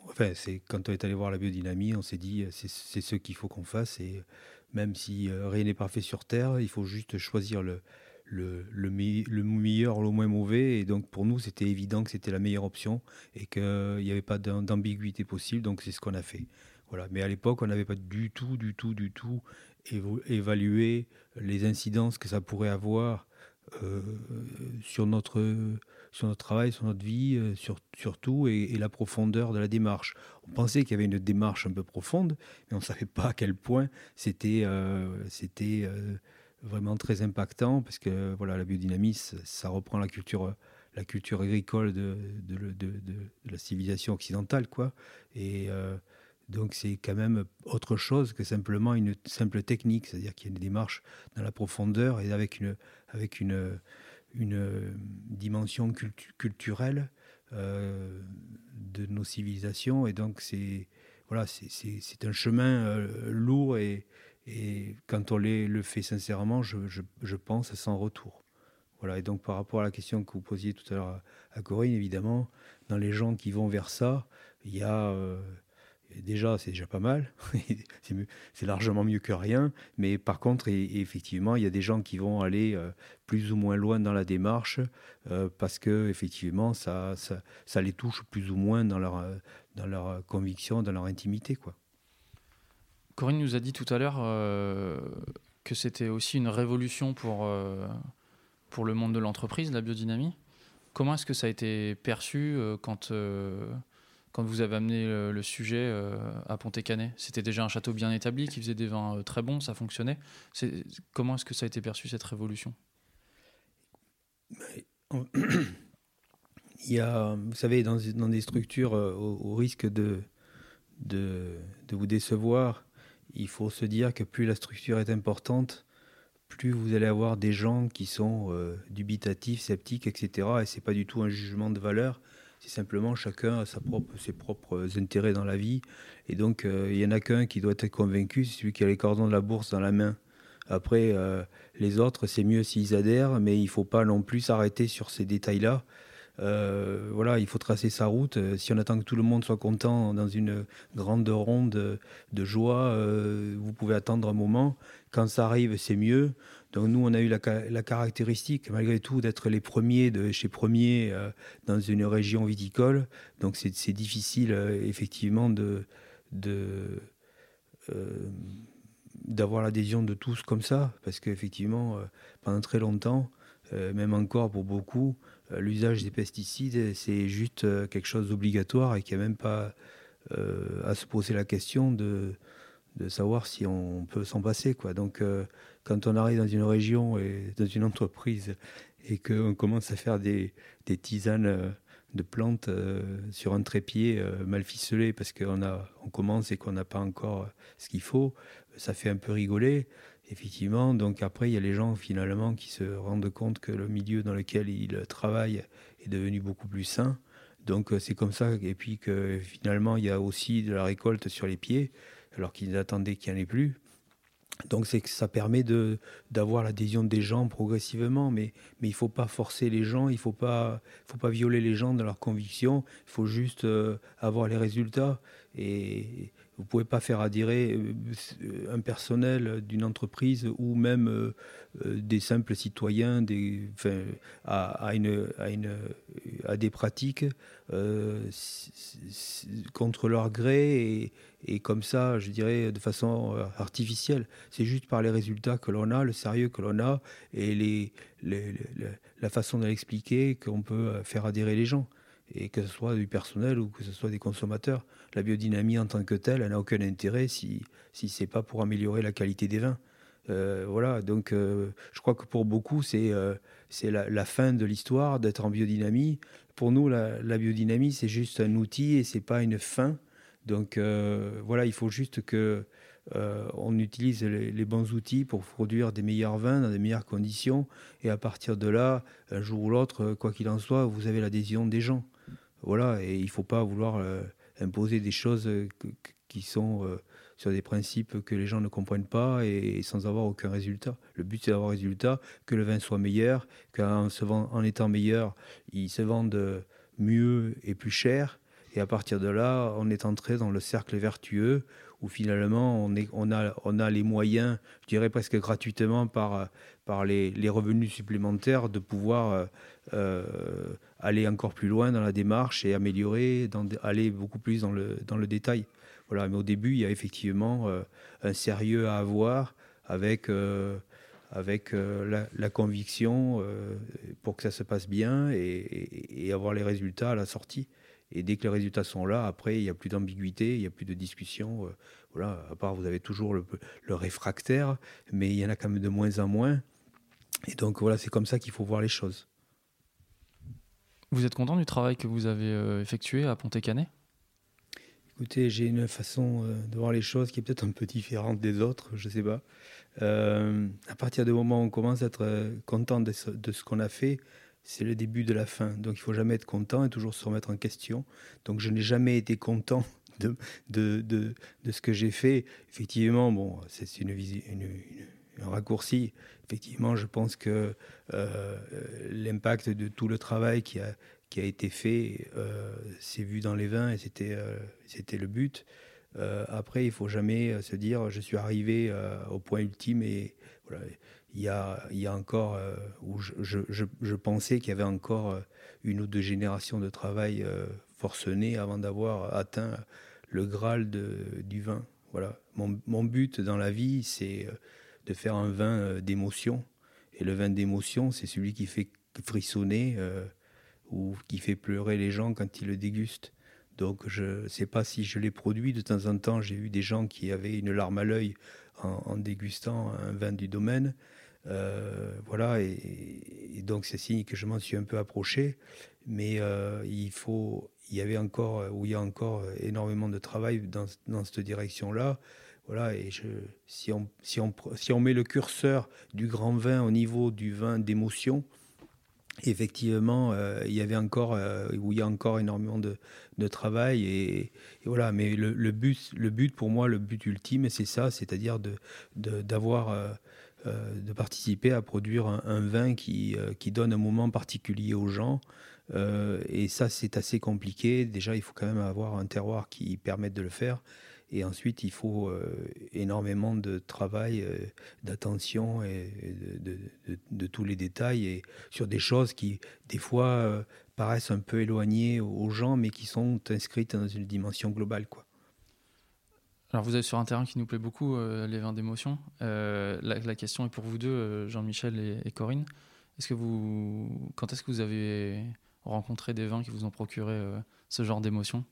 enfin, c'est quand on est allé voir la biodynamie, on s'est dit c'est ce qu'il faut qu'on fasse et même si euh, rien n'est parfait sur Terre, il faut juste choisir le, le, le, meilleur, le moins mauvais. Et donc pour nous, c'était évident que c'était la meilleure option et qu'il n'y avait pas d'ambiguïté possible. Donc c'est ce qu'on a fait. Voilà. Mais à l'époque, on n'avait pas du tout, du tout, du tout évalué les incidences que ça pourrait avoir euh, sur notre sur notre travail, sur notre vie, euh, sur, tout, et, la profondeur de la démarche. On pensait qu'il y avait une démarche un peu profonde, mais on ne savait pas à quel point c'était euh, euh, vraiment très impactant, parce que voilà, la biodynamie, ça reprend la culture, la culture agricole de, de la civilisation occidentale, quoi. Et donc c'est quand même autre chose que simplement une simple technique, c'est-à-dire qu'il y a une démarche dans la profondeur et avec une, avec une, une euh, dimension culturelle euh, de nos civilisations. Et donc, c'est voilà, un chemin euh, lourd et, quand on le fait sincèrement, je, je, pense sans retour. Voilà, et donc par rapport à la question que vous posiez tout à l'heure à, Corinne, évidemment, dans les gens qui vont vers ça, il y a, déjà, c'est déjà pas mal. c'est largement mieux que rien. Mais par contre, effectivement, il y a des gens qui vont aller euh, plus ou moins loin dans la démarche euh, parce que effectivement, ça, les touche plus ou moins dans leur, euh, conviction, dans leur intimité. Quoi. Corinne nous a dit tout à l'heure que c'était aussi une révolution pour, pour le monde de l'entreprise, la biodynamie. Comment est-ce que ça a été perçu quand quand vous avez amené le, sujet euh, à Ponté-Canet C'était déjà un château bien établi qui faisait des vins euh, très bons, ça fonctionnait. Comment est-ce que ça a été perçu cette révolution? Il y a, vous savez, dans, des structures, euh, au, risque de, de, vous décevoir, il faut se dire que plus la structure est importante, plus vous allez avoir des gens qui sont dubitatifs, sceptiques, etc. Et c'est pas du tout un jugement de valeur, c'est simplement chacun a ses propres intérêts dans la vie. Et donc, euh, il y en a qu'un qui doit être convaincu, c'est celui qui a les cordons de la bourse dans la main. Après, euh, les autres, c'est mieux s'ils adhèrent, mais il ne faut pas non plus s'arrêter sur ces détails-là. Euh, voilà, il faut tracer sa route. Euh, si on attend que tout le monde soit content dans une grande ronde de joie, vous pouvez attendre un moment. Quand ça arrive, c'est mieux. Donc nous, on a eu la, caractéristique, malgré tout, d'être les premiers chez Premier dans une région viticole. Donc c'est difficile, effectivement, de, d'avoir l'adhésion de tous comme ça, parce qu'effectivement, pendant très longtemps, même encore pour beaucoup, euh, l'usage des pesticides, c'est juste euh, quelque chose d'obligatoire et qu'il n'y a même pas euh, à se poser la question de, savoir si on peut s'en passer. Donc, quand on arrive dans une région et dans une entreprise et qu'on commence à faire des, des tisanes de plantes sur un trépied mal ficelé parce qu'on on commence et qu'on n'a pas encore ce qu'il faut, ça fait un peu rigoler. Effectivement, donc après, il y a les gens finalement qui se rendent compte que le milieu dans lequel ils travaillent est devenu beaucoup plus sain. Donc euh, c'est comme ça, et puis que finalement, il y a aussi de la récolte sur les pieds, alors qu'ils attendaient qu'il n'y en ait plus. Donc c'est que ça permet de, d'avoir l'adhésion des gens progressivement, mais, mais il faut pas forcer les gens, il faut pas, faut pas violer les gens dans leurs convictions, il faut juste euh, avoir les résultats. Et, vous ne pouvez pas faire adhérer euh, un personnel d'une entreprise ou même euh, euh, des simples citoyens à, des pratiques contre leur gré et, comme ça, je dirais, de façon artificielle. C'est juste par les résultats que l'on a, le sérieux que l'on a et la façon de l'expliquer qu'on peut faire adhérer les gens et que ce soit du personnel ou que ce soit des consommateurs. La biodynamie en tant que telle, elle n'a aucun intérêt si, si ce n'est pas pour améliorer la qualité des vins. Euh, voilà, donc euh, je crois que pour beaucoup, c'est euh, la, fin de l'histoire d'être en biodynamie. Pour nous, la, biodynamie, c'est juste un outil et c'est pas une fin. Donc voilà, il faut juste que on utilise les, les, bons outils pour produire des meilleurs vins dans des meilleures conditions. Et à partir de là, un jour ou l'autre, quoi qu'il en soit, vous avez l'adhésion des gens. Voilà, et il faut pas vouloir imposer des choses euh, qui sont euh, sur des principes que les gens ne comprennent pas et, sans avoir aucun résultat. Le but, c'est d'avoir un résultat, que le vin soit meilleur, qu'en en étant meilleur, il se vende mieux et plus cher. Et à partir de là, on est entré dans le cercle vertueux où finalement on, a, les moyens, je dirais presque gratuitement par, les, revenus supplémentaires, de pouvoir euh, aller encore plus loin dans la démarche et améliorer, aller beaucoup plus dans le, dans le détail. Voilà, mais au début, il y a effectivement euh, un sérieux à avoir avec, euh, avec la, conviction pour que ça se passe bien et, et, avoir les résultats à la sortie. Et dès que les résultats sont là, après, il n'y a plus d'ambiguïté, il n'y a plus de discussion. voilà, à part, vous avez toujours le, le, réfractaire, mais il y en a quand même de moins en moins. Et donc, voilà, c'est comme ça qu'il faut voir les choses. Vous êtes content du travail que vous avez euh, effectué à Pontet-Canet Écoutez, j'ai une façon euh, de voir les choses qui est peut-être un peu différente des autres, je ne sais pas. Euh, à partir du moment où on commence à être content de ce, qu'on a fait, c'est le début de la fin. Donc il ne faut jamais être content et toujours se remettre en question. Donc je n'ai jamais été content de ce que j'ai fait. Effectivement, bon, c'est une, une, une, un raccourci. Effectivement, je pense que euh, l'impact de tout le travail qui a, qui a été fait euh, s'est vu dans les vins et c'était euh, le but. après, il faut jamais se dire je suis arrivé au point ultime et voilà. Il y a, il y a encore où je, je, je, pensais qu'il y avait encore une ou deux générations de travail forcené avant d'avoir atteint le Graal du vin. Voilà. Mon but dans la vie, c'est de faire un vin euh, d'émotion. Et le vin d'émotion, c'est celui qui fait frissonner euh, ou qui fait pleurer les gens quand ils le dégustent. Donc je ne sais pas si je l'ai produit. De temps en temps, j'ai eu des gens qui avaient une larme à l'œil en, dégustant un vin du domaine. Euh, voilà, et, donc c'est signe que je m'en suis un peu approché. Mais il faut, il y avait encore, il y a encore énormément de travail dans, dans cette direction-là. Voilà, et si, on, si, on, si on met le curseur du grand vin au niveau du vin d'émotion, effectivement, euh, il y avait encore, euh, il y a encore énormément de, de travail. Et, voilà, mais le, but, le but pour moi, le but ultime, c'est ça, c'est-à-dire de, d'avoir de participer à produire un, vin qui, qui donne un moment particulier aux gens. et ça, c'est assez compliqué. Déjà, il faut quand même avoir un terroir qui permette de le faire. Et ensuite, il faut euh, énormément de travail, euh, d'attention et de, tous les détails et sur des choses qui, des fois, euh, paraissent un peu éloignées aux gens, mais qui sont inscrites dans une dimension globale. Alors, vous êtes sur un terrain qui nous plaît beaucoup, les vins d'émotion. La, question est pour vous deux, Jean-Michel et, et, Corinne. Est-ce que vous, quand est-ce que vous avez rencontré des vins qui vous ont procuré ce genre d'émotion?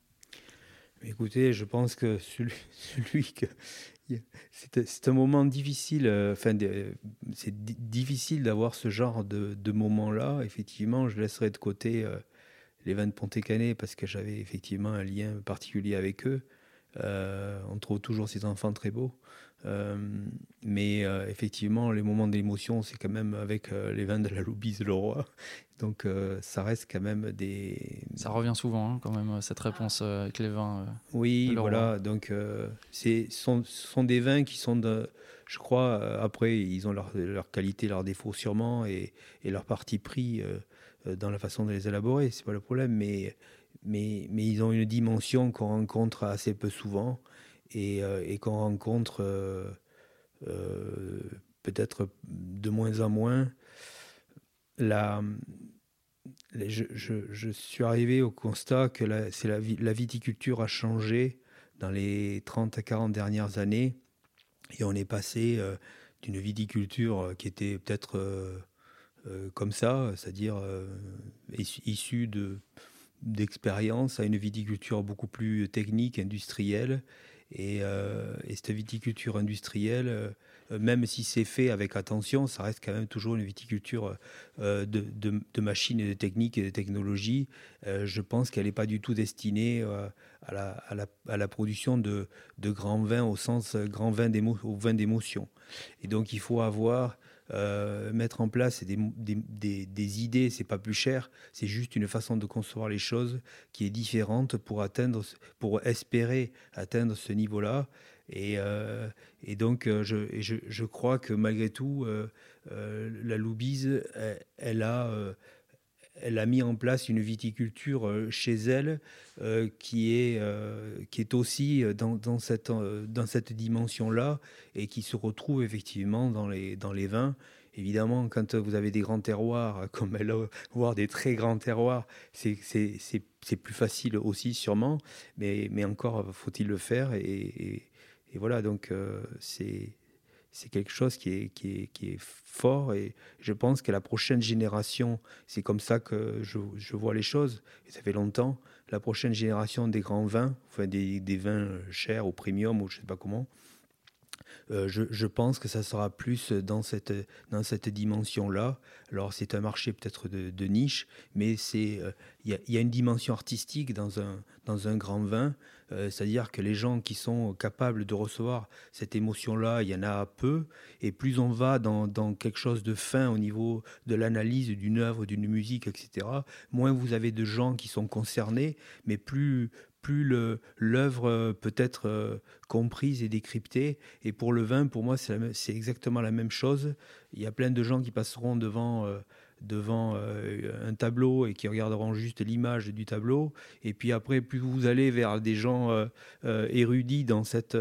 Écoutez, je pense que celui, celui c'est un moment difficile. Euh, enfin, c'est difficile d'avoir ce genre de, de moment-là. Effectivement, je laisserai de côté euh, les vins de Ponté-Canet parce que j'avais effectivement un lien particulier avec eux. Euh, on trouve toujours ces enfants très beaux. Mais effectivement, les moments d'émotion, c'est quand même avec les vins de la Loubise Leroy. Donc euh, ça reste quand même des... Ça revient souvent hein, quand même cette réponse euh, avec les vins. Euh, oui, voilà. Donc c'est sont, sont des vins qui sont de, je crois, après ils ont leur, leur, qualité, leurs défauts sûrement et, et leur parti pris dans la façon de les élaborer, c'est pas le problème, mais, mais, mais ils ont une dimension qu'on rencontre assez peu souvent et, et qu'on rencontre peut-être de moins en moins. La, je, suis arrivé au constat que la, la, viticulture a changé dans les 30 à 40 dernières années. Et on est passé euh, d'une viticulture euh, qui était peut-être euh, comme ça, c'est-à-dire issue d'expérience, à une viticulture beaucoup plus technique, industrielle. Et, et cette viticulture industrielle euh, même si c'est fait avec attention, ça reste quand même toujours une viticulture euh, de, machines et de techniques et de technologies. Euh, je pense qu'elle n'est pas du tout destinée à la, production de, grands vins au sens grand vin d'émotion. Et donc il faut avoir mettre en place des, des, des, idées, c'est pas plus cher, c'est juste une façon de concevoir les choses qui est différente pour atteindre, pour espérer atteindre ce niveau-là. Et, euh, donc, euh, je, crois que malgré tout, euh, la Loubise, elle, a elle a mis en place une viticulture chez elle qui, est, qui est aussi dans, dans cette, dans cette dimension-là et qui se retrouve effectivement dans les, dans les vins. Évidemment, quand vous avez des grands terroirs, comme elle voire des très grands terroirs, c'est plus facile aussi sûrement, mais, mais encore faut-il le faire et, et voilà, donc euh, c'est c'est quelque chose qui est, fort et je pense que la prochaine génération, c'est comme ça que je, vois les choses, et ça fait longtemps, la prochaine génération des grands vins, enfin des, vins chers ou premium ou je ne sais pas comment, euh, je, pense que ça sera plus dans cette, dans cette dimension-là. Alors c'est un marché peut-être de, niche, mais euh, il y, y, a une dimension artistique dans un, dans un grand vin. Euh, c'est-à-dire que les gens qui sont capables de recevoir cette émotion-là, il y en a peu, et plus on va dans, quelque chose de fin au niveau de l'analyse d'une œuvre, d'une musique, etc., moins vous avez de gens qui sont concernés, mais plus, plus l'œuvre peut être euh, comprise et décryptée. Et pour le vin, pour moi, c'est exactement la même chose. Il y a plein de gens qui passeront devant euh, devant euh, un tableau et qui regarderont juste l'image du tableau. Et puis après, plus vous allez vers des gens euh, euh, érudits dans, cette,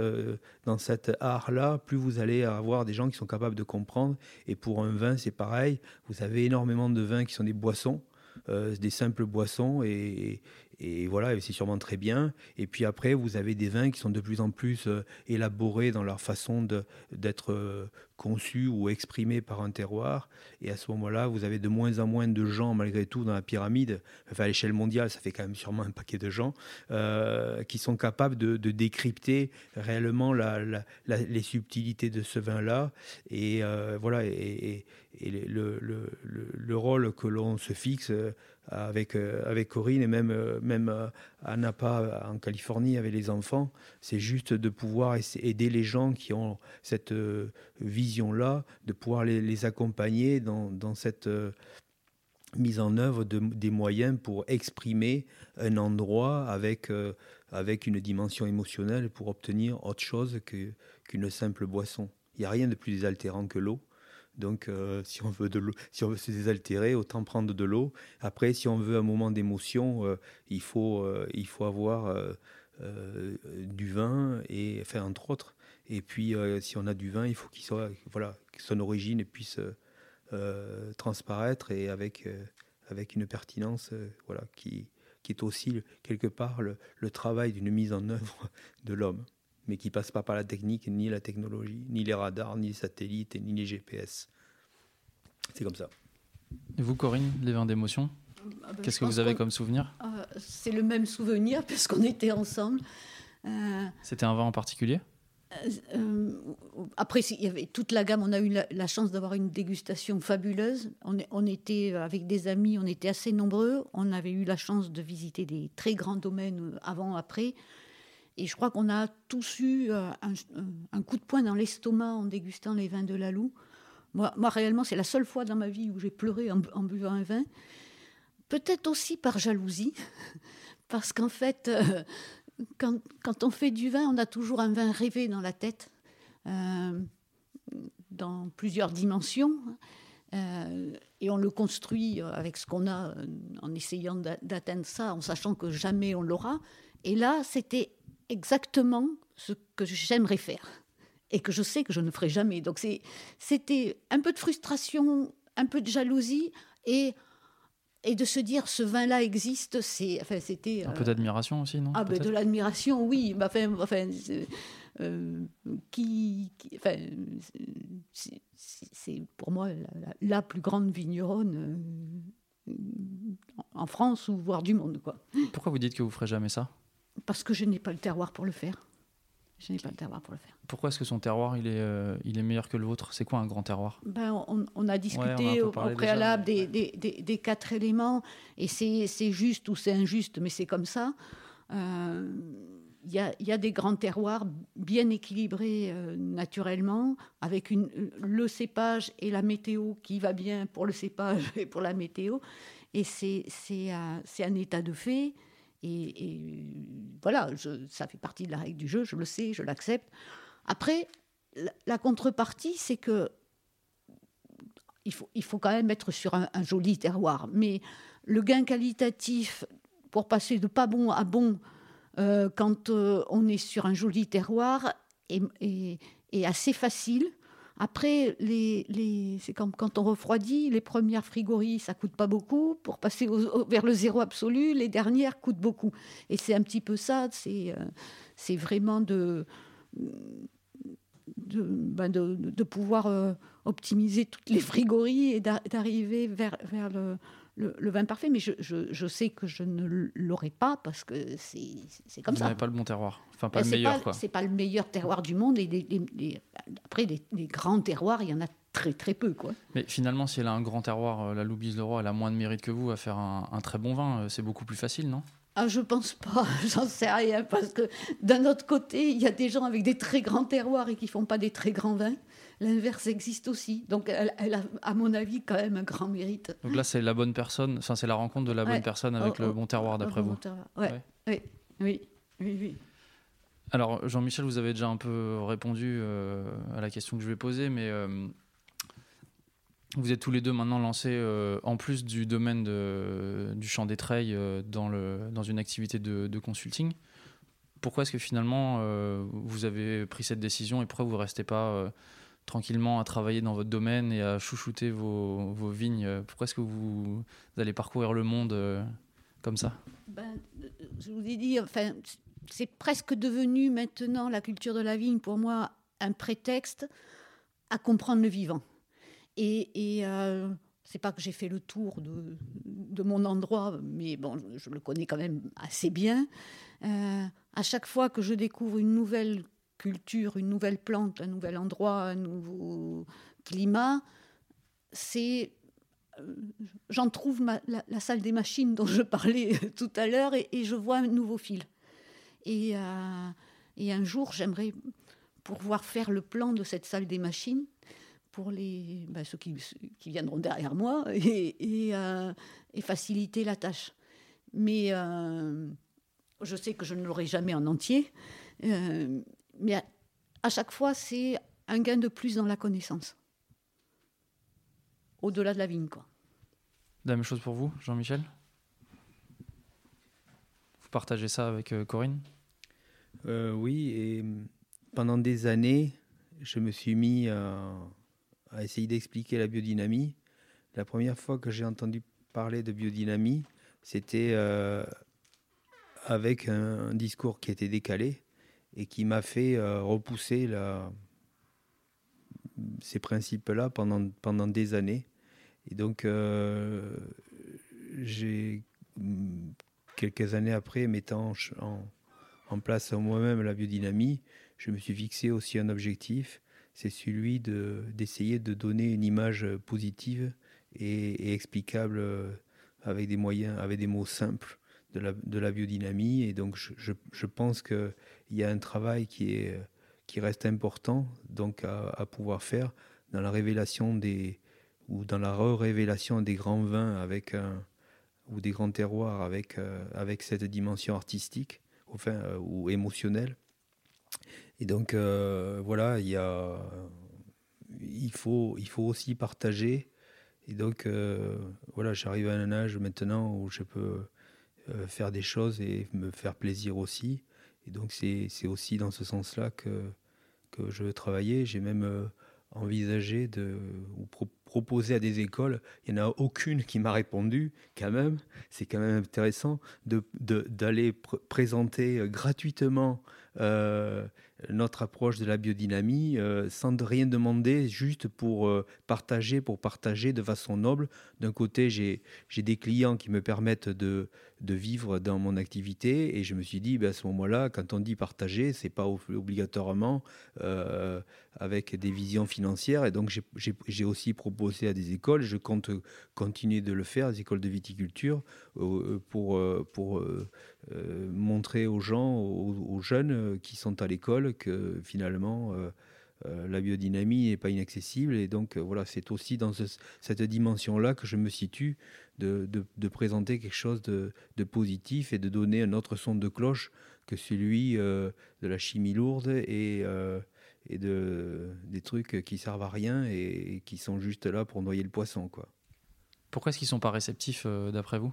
dans cet art-là, plus vous allez avoir des gens qui sont capables de comprendre. Et pour un vin, c'est pareil. Vous avez énormément de vins qui sont des boissons. des simples boissons et, et voilà, c'est sûrement très bien. Et puis après, vous avez des vins qui sont de plus en plus euh, élaborés dans leur façon d'être euh, conçus ou exprimés par un terroir. Et à ce moment-là, vous avez de moins en moins de gens, malgré tout, dans la pyramide. Enfin, à l'échelle mondiale, ça fait quand même sûrement un paquet de gens euh, qui sont capables de, décrypter réellement la, les subtilités de ce vin-là. Et voilà, le, le, le, rôle que l'on se fixe avec, euh, avec Corinne et même, euh, même euh, à Napa en Californie avec les enfants, c'est juste de pouvoir aider les gens qui ont cette vision-là, de pouvoir les, les accompagner dans, dans, cette mise en œuvre de, des moyens pour exprimer un endroit avec, avec une dimension émotionnelle pour obtenir autre chose qu'une simple boisson. Il n'y a rien de plus désaltérant que l'eau. Donc, euh, si on veut de si on veut se désaltérer, autant prendre de l'eau. Après, si on veut un moment d'émotion, euh, il faut, euh, il faut avoir du vin et, entre autres. Et puis, si on a du vin, il faut qu'il soit, voilà, que son origine puisse transparaître et avec, avec une pertinence, voilà, qui, qui est aussi quelque part le travail d'une mise en œuvre de l'homme mais qui passe pas par la technique, ni la technologie, ni les radars, ni les satellites, ni les GPS. C'est comme ça. Et vous, Corinne, les vins d'émotion ah ben, Qu'est-ce que vous avez comme souvenir? Euh, C'est le même souvenir, puisqu'on était ensemble. Euh, C'était un vin en particulier? euh, après, il y avait toute la gamme. On a eu la, chance d'avoir une dégustation fabuleuse. On, on, était avec des amis, on était assez nombreux. On avait eu la chance de visiter des très grands domaines avant, après. Et je crois qu'on a tous eu euh, un, coup de poing dans l'estomac en dégustant les vins de la Loue. Moi, réellement, c'est la seule fois dans ma vie où j'ai pleuré en, buvant un vin. Peut-être aussi par jalousie, parce qu'en fait, euh, quand, quand, on fait du vin, on a toujours un vin rêvé dans la tête, euh, dans plusieurs dimensions. et on le construit avec ce qu'on a en essayant d'atteindre ça, en sachant que jamais on l'aura. Et là, c'était exactement ce que j'aimerais faire et que je sais que je ne ferai jamais. Donc c'était un peu de frustration, un peu de jalousie et et de se dire ce vin-là existe, c'est enfin c'était un peu d'admiration aussi, non Ah ben de l'admiration, oui. Bah, enfin, enfin euh, qui, enfin, c'est pour moi la, plus grande vigneronne euh, en France ou voire du monde, quoi. Pourquoi vous dites que vous ferez jamais ça? Parce que je n'ai pas le terroir pour le faire. Je n'ai pas le terroir pour le faire. Pourquoi est-ce que son terroir il est, euh, il est meilleur que le vôtre? C'est quoi un grand terroir? Ben, on, a discuté au, préalable des, des, des, quatre éléments et c'est juste ou c'est injuste, mais c'est comme ça. Euh, il y, a, y, a, des grands terroirs bien équilibrés euh, naturellement, avec une, le cépage et la météo qui va bien pour le cépage et pour la météo. Et c'est un état de fait. Et, voilà, ça fait partie de la règle du jeu, je le sais, je l'accepte. Après, la, contrepartie, c'est que il faut, il faut quand même être sur un, joli terroir. Mais le gain qualitatif pour passer de pas bon à bon euh, quand euh, on est sur un joli terroir est, est assez facile. Après, les, c'est comme quand on refroidit, les premières frigories, ça coûte pas beaucoup. Pour passer vers le zéro absolu, les dernières coûtent beaucoup. Et c'est un petit peu ça, c'est, euh, c'est vraiment de, de, ben de, pouvoir euh, optimiser toutes les frigories et d'arriver vers, vers le, le, vin parfait, mais je, je, sais que je ne l'aurai pas parce que c'est comme ça. Vous pas le bon terroir, enfin pas le meilleur. C'est pas le meilleur terroir du monde et après des, grands terroirs, il y en a très très peu quoi. Mais finalement, si elle a un grand terroir, euh, la Loubise Leroy, elle a moins de mérite que vous à faire un, un très bon vin, euh, c'est beaucoup plus facile, non? Ah, je pense pas, j'en sais rien, parce que d'un autre côté, il y a des gens avec des très grands terroirs et qui font pas des très grands vins. L'inverse existe aussi. Donc, elle, a, à mon avis, quand même un grand mérite. Donc là, c'est la bonne personne, enfin, c'est la rencontre de la bonne personne avec oh, le oh, bon terroir, d'après vous. Ouais. Oui, oui, oui, Alors, Jean-Michel, vous avez déjà un peu répondu euh, à la question que je vais poser, mais euh, vous êtes tous les deux maintenant lancés, euh, en plus du domaine de, du champ des trails, dans, le, dans une activité de, de consulting. Pourquoi est-ce que finalement vous avez pris cette décision et pourquoi vous ne restez pas tranquillement à travailler dans votre domaine et à chouchouter vos, vos vignes Pourquoi est-ce que vous, allez parcourir le monde comme ça? Ben, Je vous ai dit, enfin, c'est presque devenu maintenant la culture de la vigne pour moi un prétexte à comprendre le vivant. Et, et euh, c'est pas que j'ai fait le tour de, de, mon endroit, mais bon, je, le connais quand même assez bien. Euh, à chaque fois que je découvre une nouvelle culture, une nouvelle plante, un nouvel endroit, un nouveau climat, c'est euh, j'en trouve la, salle des machines dont je parlais tout à l'heure et, je vois un nouveau fil. Et, euh, et un jour, j'aimerais pouvoir faire le plan de cette salle des machines pour les, ben, ceux qui, qui, viendront derrière moi et, et, euh, faciliter la tâche. Mais euh, je sais que je ne l'aurai jamais en entier. Euh, mais à, chaque fois, c'est un gain de plus dans la connaissance. au-delà de la vigne. Quoi. La même chose pour vous, Jean-Michel? Vous partagez ça avec Corinne? Oui, et pendant des années, je me suis mis à, essayer d'expliquer la biodynamie. La première fois que j'ai entendu parler de biodynamie, c'était avec un, discours qui était décalé et qui m'a fait euh, repousser ces principes-là pendant, pendant des années. Et donc, euh, quelques années après, mettant en, en place moi-même la biodynamie, je me suis fixé aussi un objectif, c'est celui de, d'essayer de donner une image positive et, et explicable euh, avec des moyens, avec des mots simples de la, biodynamie. Et donc, je, je, pense qu'il y a un travail qui, est, qui reste important donc à, pouvoir faire dans la révélation des ou dans la révélation des grands vins avec un, ou des grands terroirs avec, euh, avec cette dimension artistique enfin, euh, ou émotionnelle. Et donc, euh, voilà, il, y a, il, faut, il faut aussi partager. Et donc, voilà, j'arrive à un âge maintenant où je peux euh, faire des choses et me faire plaisir aussi. Et donc c'est aussi dans ce sens-là que, que je veux travailler. J'ai même euh, envisagé de ou proposer à des écoles. Il n'y en a aucune qui m'a répondu quand même. C'est quand même intéressant d'aller de, présenter euh, gratuitement notre approche de la biodynamie sans rien demander, juste pour partager, pour partager de façon noble. D'un côté, j'ai des clients qui me permettent de, de, vivre dans mon activité et je me suis dit, ben, à ce moment-là, quand on dit partager, c'est pas obligatoirement euh, avec des visions financières. Et donc, j'ai aussi proposé à des écoles, je compte continuer de le faire, des écoles de viticulture, pour, pour montrer aux gens, aux jeunes qui sont à l'école, que finalement euh, euh, la biodynamie n'est pas inaccessible. Et donc euh, voilà, c'est aussi dans cette dimension-là que je me situe de, de, présenter quelque chose de, de, positif et de donner un autre son de cloche que celui de la chimie lourde et, et de, des trucs qui servent à rien et, qui sont juste là pour noyer le poisson. Quoi. Pourquoi est-ce qu'ils ne sont pas réceptifs d'après vous?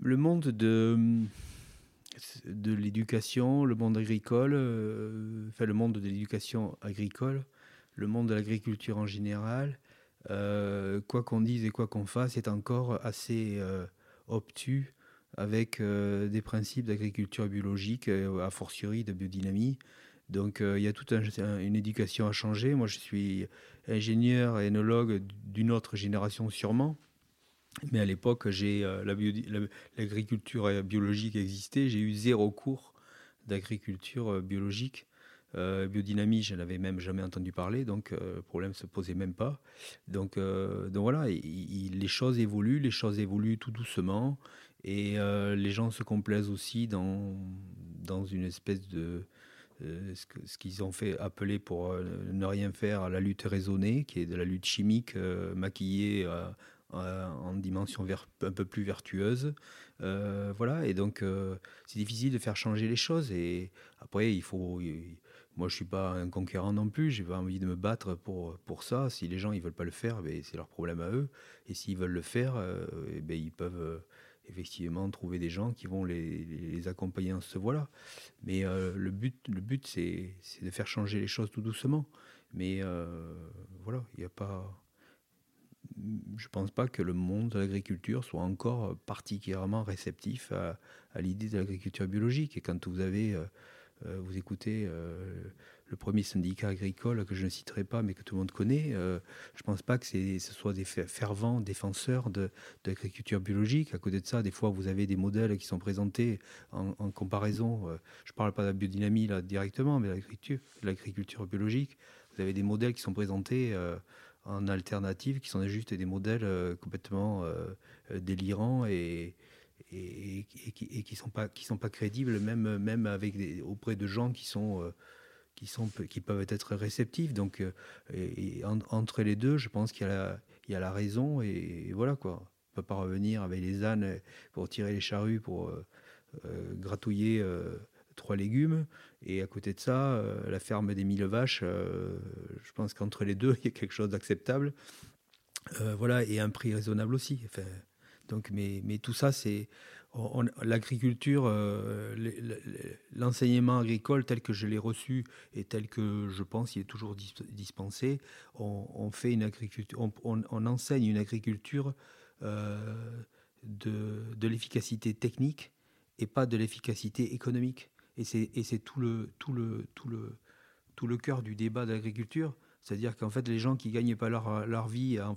Le monde de de l'éducation, le monde agricole, euh, le monde de l'éducation agricole, le monde de l'agriculture en général, euh, quoi qu'on dise et quoi qu'on fasse, est encore assez euh, obtus avec des principes d'agriculture biologique, a fortiori de biodynamie. Donc il y a toute une éducation à changer. Moi je suis ingénieur et énologue d'une autre génération sûrement. Mais à l'époque, j'ai euh, l'agriculture biologique existait. J'ai eu zéro cours d'agriculture euh, biologique. Euh, biodynamie, je n'avais même jamais entendu parler, donc le problème se posait même pas. Donc, voilà, les choses évoluent, les choses évoluent tout doucement, et les gens se complaisent aussi dans, dans une espèce de ce qu'ils ont fait appeler pour ne rien faire la lutte raisonnée, qui est de la lutte chimique maquillée euh, en dimension un peu plus vertueuse. Euh, voilà, et donc euh, c'est difficile de faire changer les choses. Et après, il faut. moi, je suis pas un conquérant non plus. J'ai pas envie de me battre pour, pour ça. Si les gens ils veulent pas le faire, ben, c'est leur problème à eux. Et s'ils veulent le faire, eh ben, ils peuvent effectivement trouver des gens qui vont les, les accompagner dans ce voie-là. Mais le but, le but c'est de faire changer les choses tout doucement. Mais voilà, il n'y a pas je ne pense pas que le monde de l'agriculture soit encore particulièrement réceptif à, l'idée de l'agriculture biologique. Et quand vous avez, euh, euh, vous écoutez euh, le premier syndicat agricole que je ne citerai pas, mais que tout le monde connaît, je ne pense pas que ce soit des fervents défenseurs de, l'agriculture biologique. À côté de ça, des fois, vous avez des modèles qui sont présentés en, comparaison. je ne parle pas de la biodynamie là directement, mais de l'agriculture biologique. Vous avez des modèles qui sont présentés en alternative qui sont juste des modèles euh, complètement euh, euh, délirants et, et, et, qui ne sont, pas, qui sont pas crédibles, même, même avec des, auprès de gens qui sont qui, sont, qui peuvent être réceptifs. Donc, et, entre les deux, je pense qu'il y, y, a la raison et, voilà quoi. On peut pas revenir avec les ânes pour tirer les charrues, pour gratouiller trois légumes. Et à côté de ça, euh, la ferme des mille vaches, euh, je pense qu'entre les deux, il y a quelque chose d'acceptable. Euh, voilà, et un prix raisonnable aussi. Donc, mais, tout ça, c'est l'agriculture, l'enseignement agricole tel que je l'ai reçu et tel que je pense il est toujours dispensé, on, fait une agriculture, on, enseigne une agriculture de l'efficacité technique et pas de l'efficacité économique. Et c'est tout le, cœur du débat de l'agriculture. C'est-à-dire qu'en fait, les gens qui ne gagnent pas leur, vie en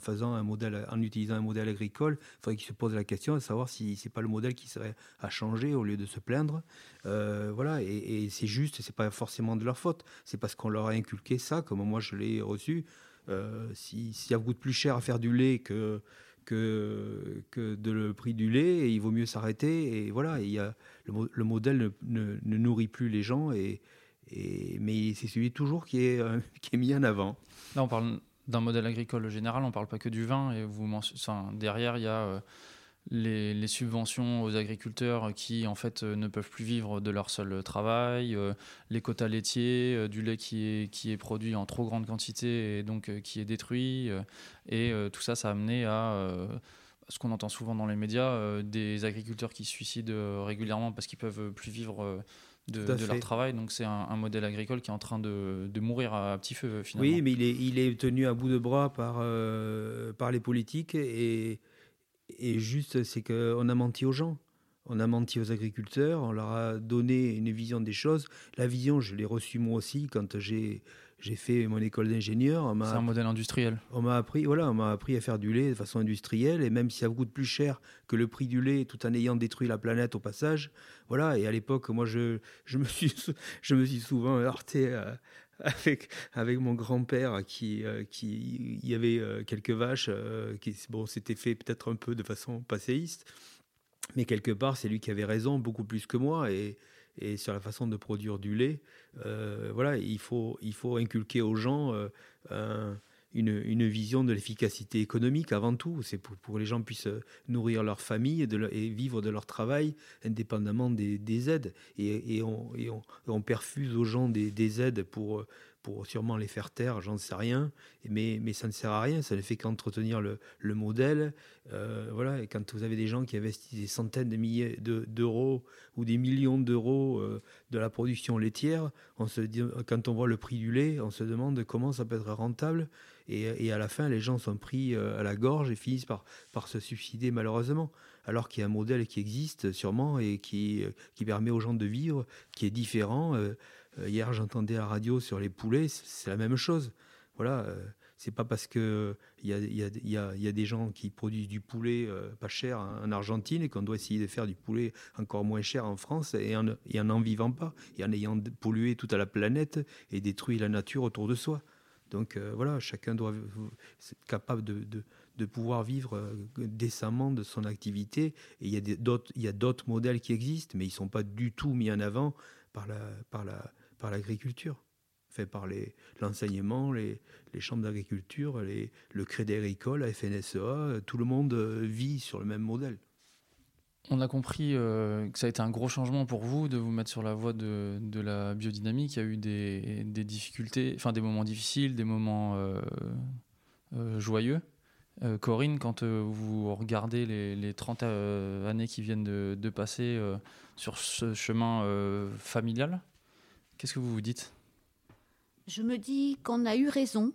utilisant un modèle agricole, il faudrait qu'ils se posent la question de savoir si c'est pas le modèle qui serait à changer au lieu de se plaindre. Euh, voilà, et, c'est juste, c'est pas forcément de leur faute. C'est parce qu'on leur a inculqué ça, comme moi je l'ai reçu. Euh, si, ça coûte plus cher à faire du lait que que, que de le prix du lait, et il vaut mieux s'arrêter. Et voilà, il y a, le, modèle ne, ne, nourrit plus les gens et mais c'est celui toujours qui est, euh, qui est mis en avant. Là, on parle d'un modèle agricole général, on ne parle pas que du vin. Et vous derrière, il y a euh, les, subventions aux agriculteurs qui, en fait, euh, ne peuvent plus vivre de leur seul travail, les quotas laitiers, du lait qui est, qui est produit en trop grande quantité et donc qui est détruit. et tout ça, ça a amené à ce qu'on entend souvent dans les médias, des agriculteurs qui se suicident régulièrement parce qu'ils peuvent plus vivre de, leur travail. Donc c'est un, modèle agricole qui est en train de, mourir à petit feu finalement. Oui, mais il est, il est tenu à bout de bras par, euh, par les politiques et, et juste c'est qu'on a menti aux gens. On a menti aux agriculteurs, on leur a donné une vision des choses. La vision, je l'ai reçue moi aussi quand j'ai j'ai fait mon école d'ingénieur. C'est un modèle industriel. On m'a appris, voilà, on m'a appris à faire du lait de façon industrielle, et même si ça coûte plus cher que le prix du lait, tout en ayant détruit la planète au passage, voilà. Et à l'époque, moi, je, je me suis, je me suis souvent heurté euh, avec avec mon grand-père qui euh, y avait euh, quelques vaches, qui bon, c'était fait peut-être un peu de façon passéiste, mais quelque part, c'est lui qui avait raison beaucoup plus que moi, et et sur la façon de produire du lait. Euh, voilà, il faut, il faut inculquer aux gens euh, une, vision de l'efficacité économique avant tout. C'est pour, que les gens puissent nourrir leur famille et, vivre de leur travail indépendamment des, des aides. Et, on, perfuse aux gens des, des aides pour pour sûrement les faire taire, j'en sais rien, mais, mais ça ne sert à rien, ça ne fait qu'entretenir le, le, modèle. Euh, voilà, quand vous avez des gens qui investissent des centaines de milliers d'euros ou des millions d'euros euh, de la production laitière, on se quand on voit le prix du lait, on se demande comment ça peut être rentable. Et, à la fin, les gens sont pris euh, à la gorge et finissent par, se suicider malheureusement. Alors qu'il y a un modèle qui existe sûrement et qui, qui permet aux gens de vivre, qui est différent. Euh, hier, j'entendais la radio sur les poulets, c'est la même chose. Voilà, euh, c'est pas parce que il y a, y, a, des gens qui produisent du poulet euh, pas cher en Argentine et qu'on doit essayer de faire du poulet encore moins cher en France et en, n'en vivant pas et en ayant pollué toute la planète et détruit la nature autour de soi. Donc voilà, chacun doit être capable de, pouvoir vivre décemment de son activité. Et il y a d'autres modèles qui existent, mais ils ne sont pas du tout mis en avant par l'agriculture, fait par l'enseignement, les, les, chambres d'agriculture, le Crédit Agricole, la FNSEA, tout le monde euh, vit sur le même modèle. On a compris euh, que ça a été un gros changement pour vous de vous mettre sur la voie de, la biodynamique. Il y a eu des, difficultés, enfin des moments difficiles, des moments euh, joyeux. Corinne, quand vous regardez les, les 30 années qui viennent de, de passer sur ce chemin familial, Qu'est-ce que vous vous dites? Je me dis qu'on a eu raison.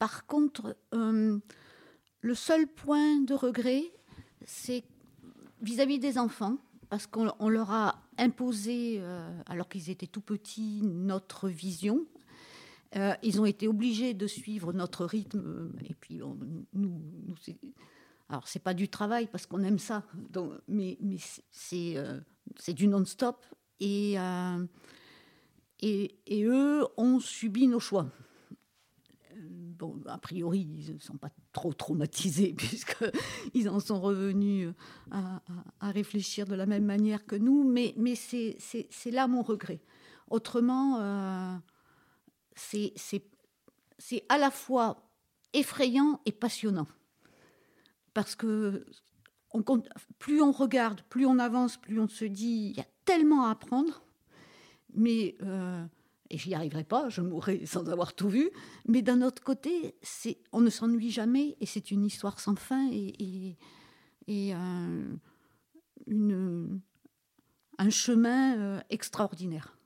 Par contre, euh, le seul point de regret, c'est vis-à-vis des enfants, parce qu'on leur a imposé, euh, alors qu'ils étaient tout petits, notre vision. Euh, ils ont été obligés de suivre notre rythme. Et puis, nous, nous alors, c'est pas du travail parce qu'on aime ça, mais, mais c'est du non-stop. Et et, eux ont subi nos choix. Euh, bon, a priori, ils ne sont pas trop traumatisés puisqu'ils en sont revenus à, réfléchir de la même manière que nous, mais, c'est là mon regret. Autrement, euh, c'est à la fois effrayant et passionnant. Parce que plus on regarde, plus on avance, plus on se dit, il y a tellement à apprendre mais euh, et j'y arriverai pas, je mourrai sans avoir tout vu. Mais d'un autre côté, on ne s'ennuie jamais et c'est une histoire sans fin et, une, un chemin euh, extraordinaire.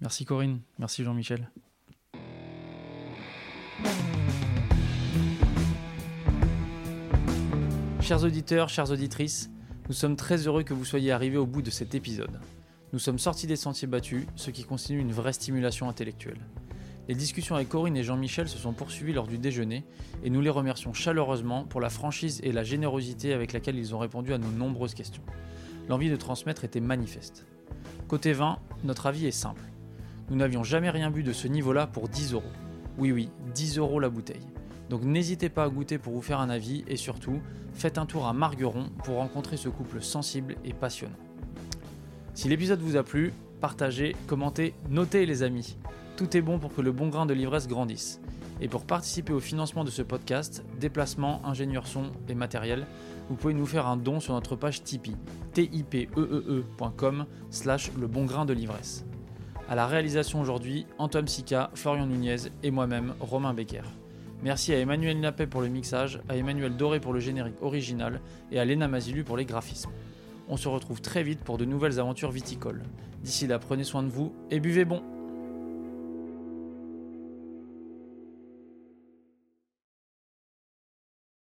Merci Corinne, merci Jean-Michel. Chers auditeurs, chères auditrices, nous sommes très heureux que vous soyez arrivés au bout de cet épisode. Nous sommes sortis des sentiers battus, ce qui continue une vraie stimulation intellectuelle. Les discussions avec Corinne et Jean-Michel se sont poursuivies lors du déjeuner et nous les remercions chaleureusement pour la franchise et la générosité avec laquelle ils ont répondu à nos nombreuses questions. L'envie de transmettre était manifeste. Côté vin, notre avis est simple. Nous n'avions jamais rien bu de ce niveau-là pour 10 euros. Oui oui, 10 euros la bouteille. Donc n'hésitez pas à goûter pour vous faire un avis et surtout, faites un tour à Margueron pour rencontrer ce couple sensible et passionnant. Si l'épisode vous a plu, partagez, commentez, notez les amis. Tout est bon pour que le bon grain de l'ivresse grandisse. Et pour participer au financement de ce podcast, déplacement, ingénieur son et matériel, vous pouvez nous faire un don sur notre page Tipeee, tipeee.com slash le bon grain de l'ivresse. À la réalisation aujourd'hui, Antoine Sica, Florian Nunez et moi-même, Romain Becker. Merci à Emmanuel Napet pour le mixage, à Emmanuel Doré pour le générique original et à Léna Mazilu pour les graphismes. On se retrouve très vite pour de nouvelles aventures viticoles. D'ici là, prenez soin de vous et buvez bon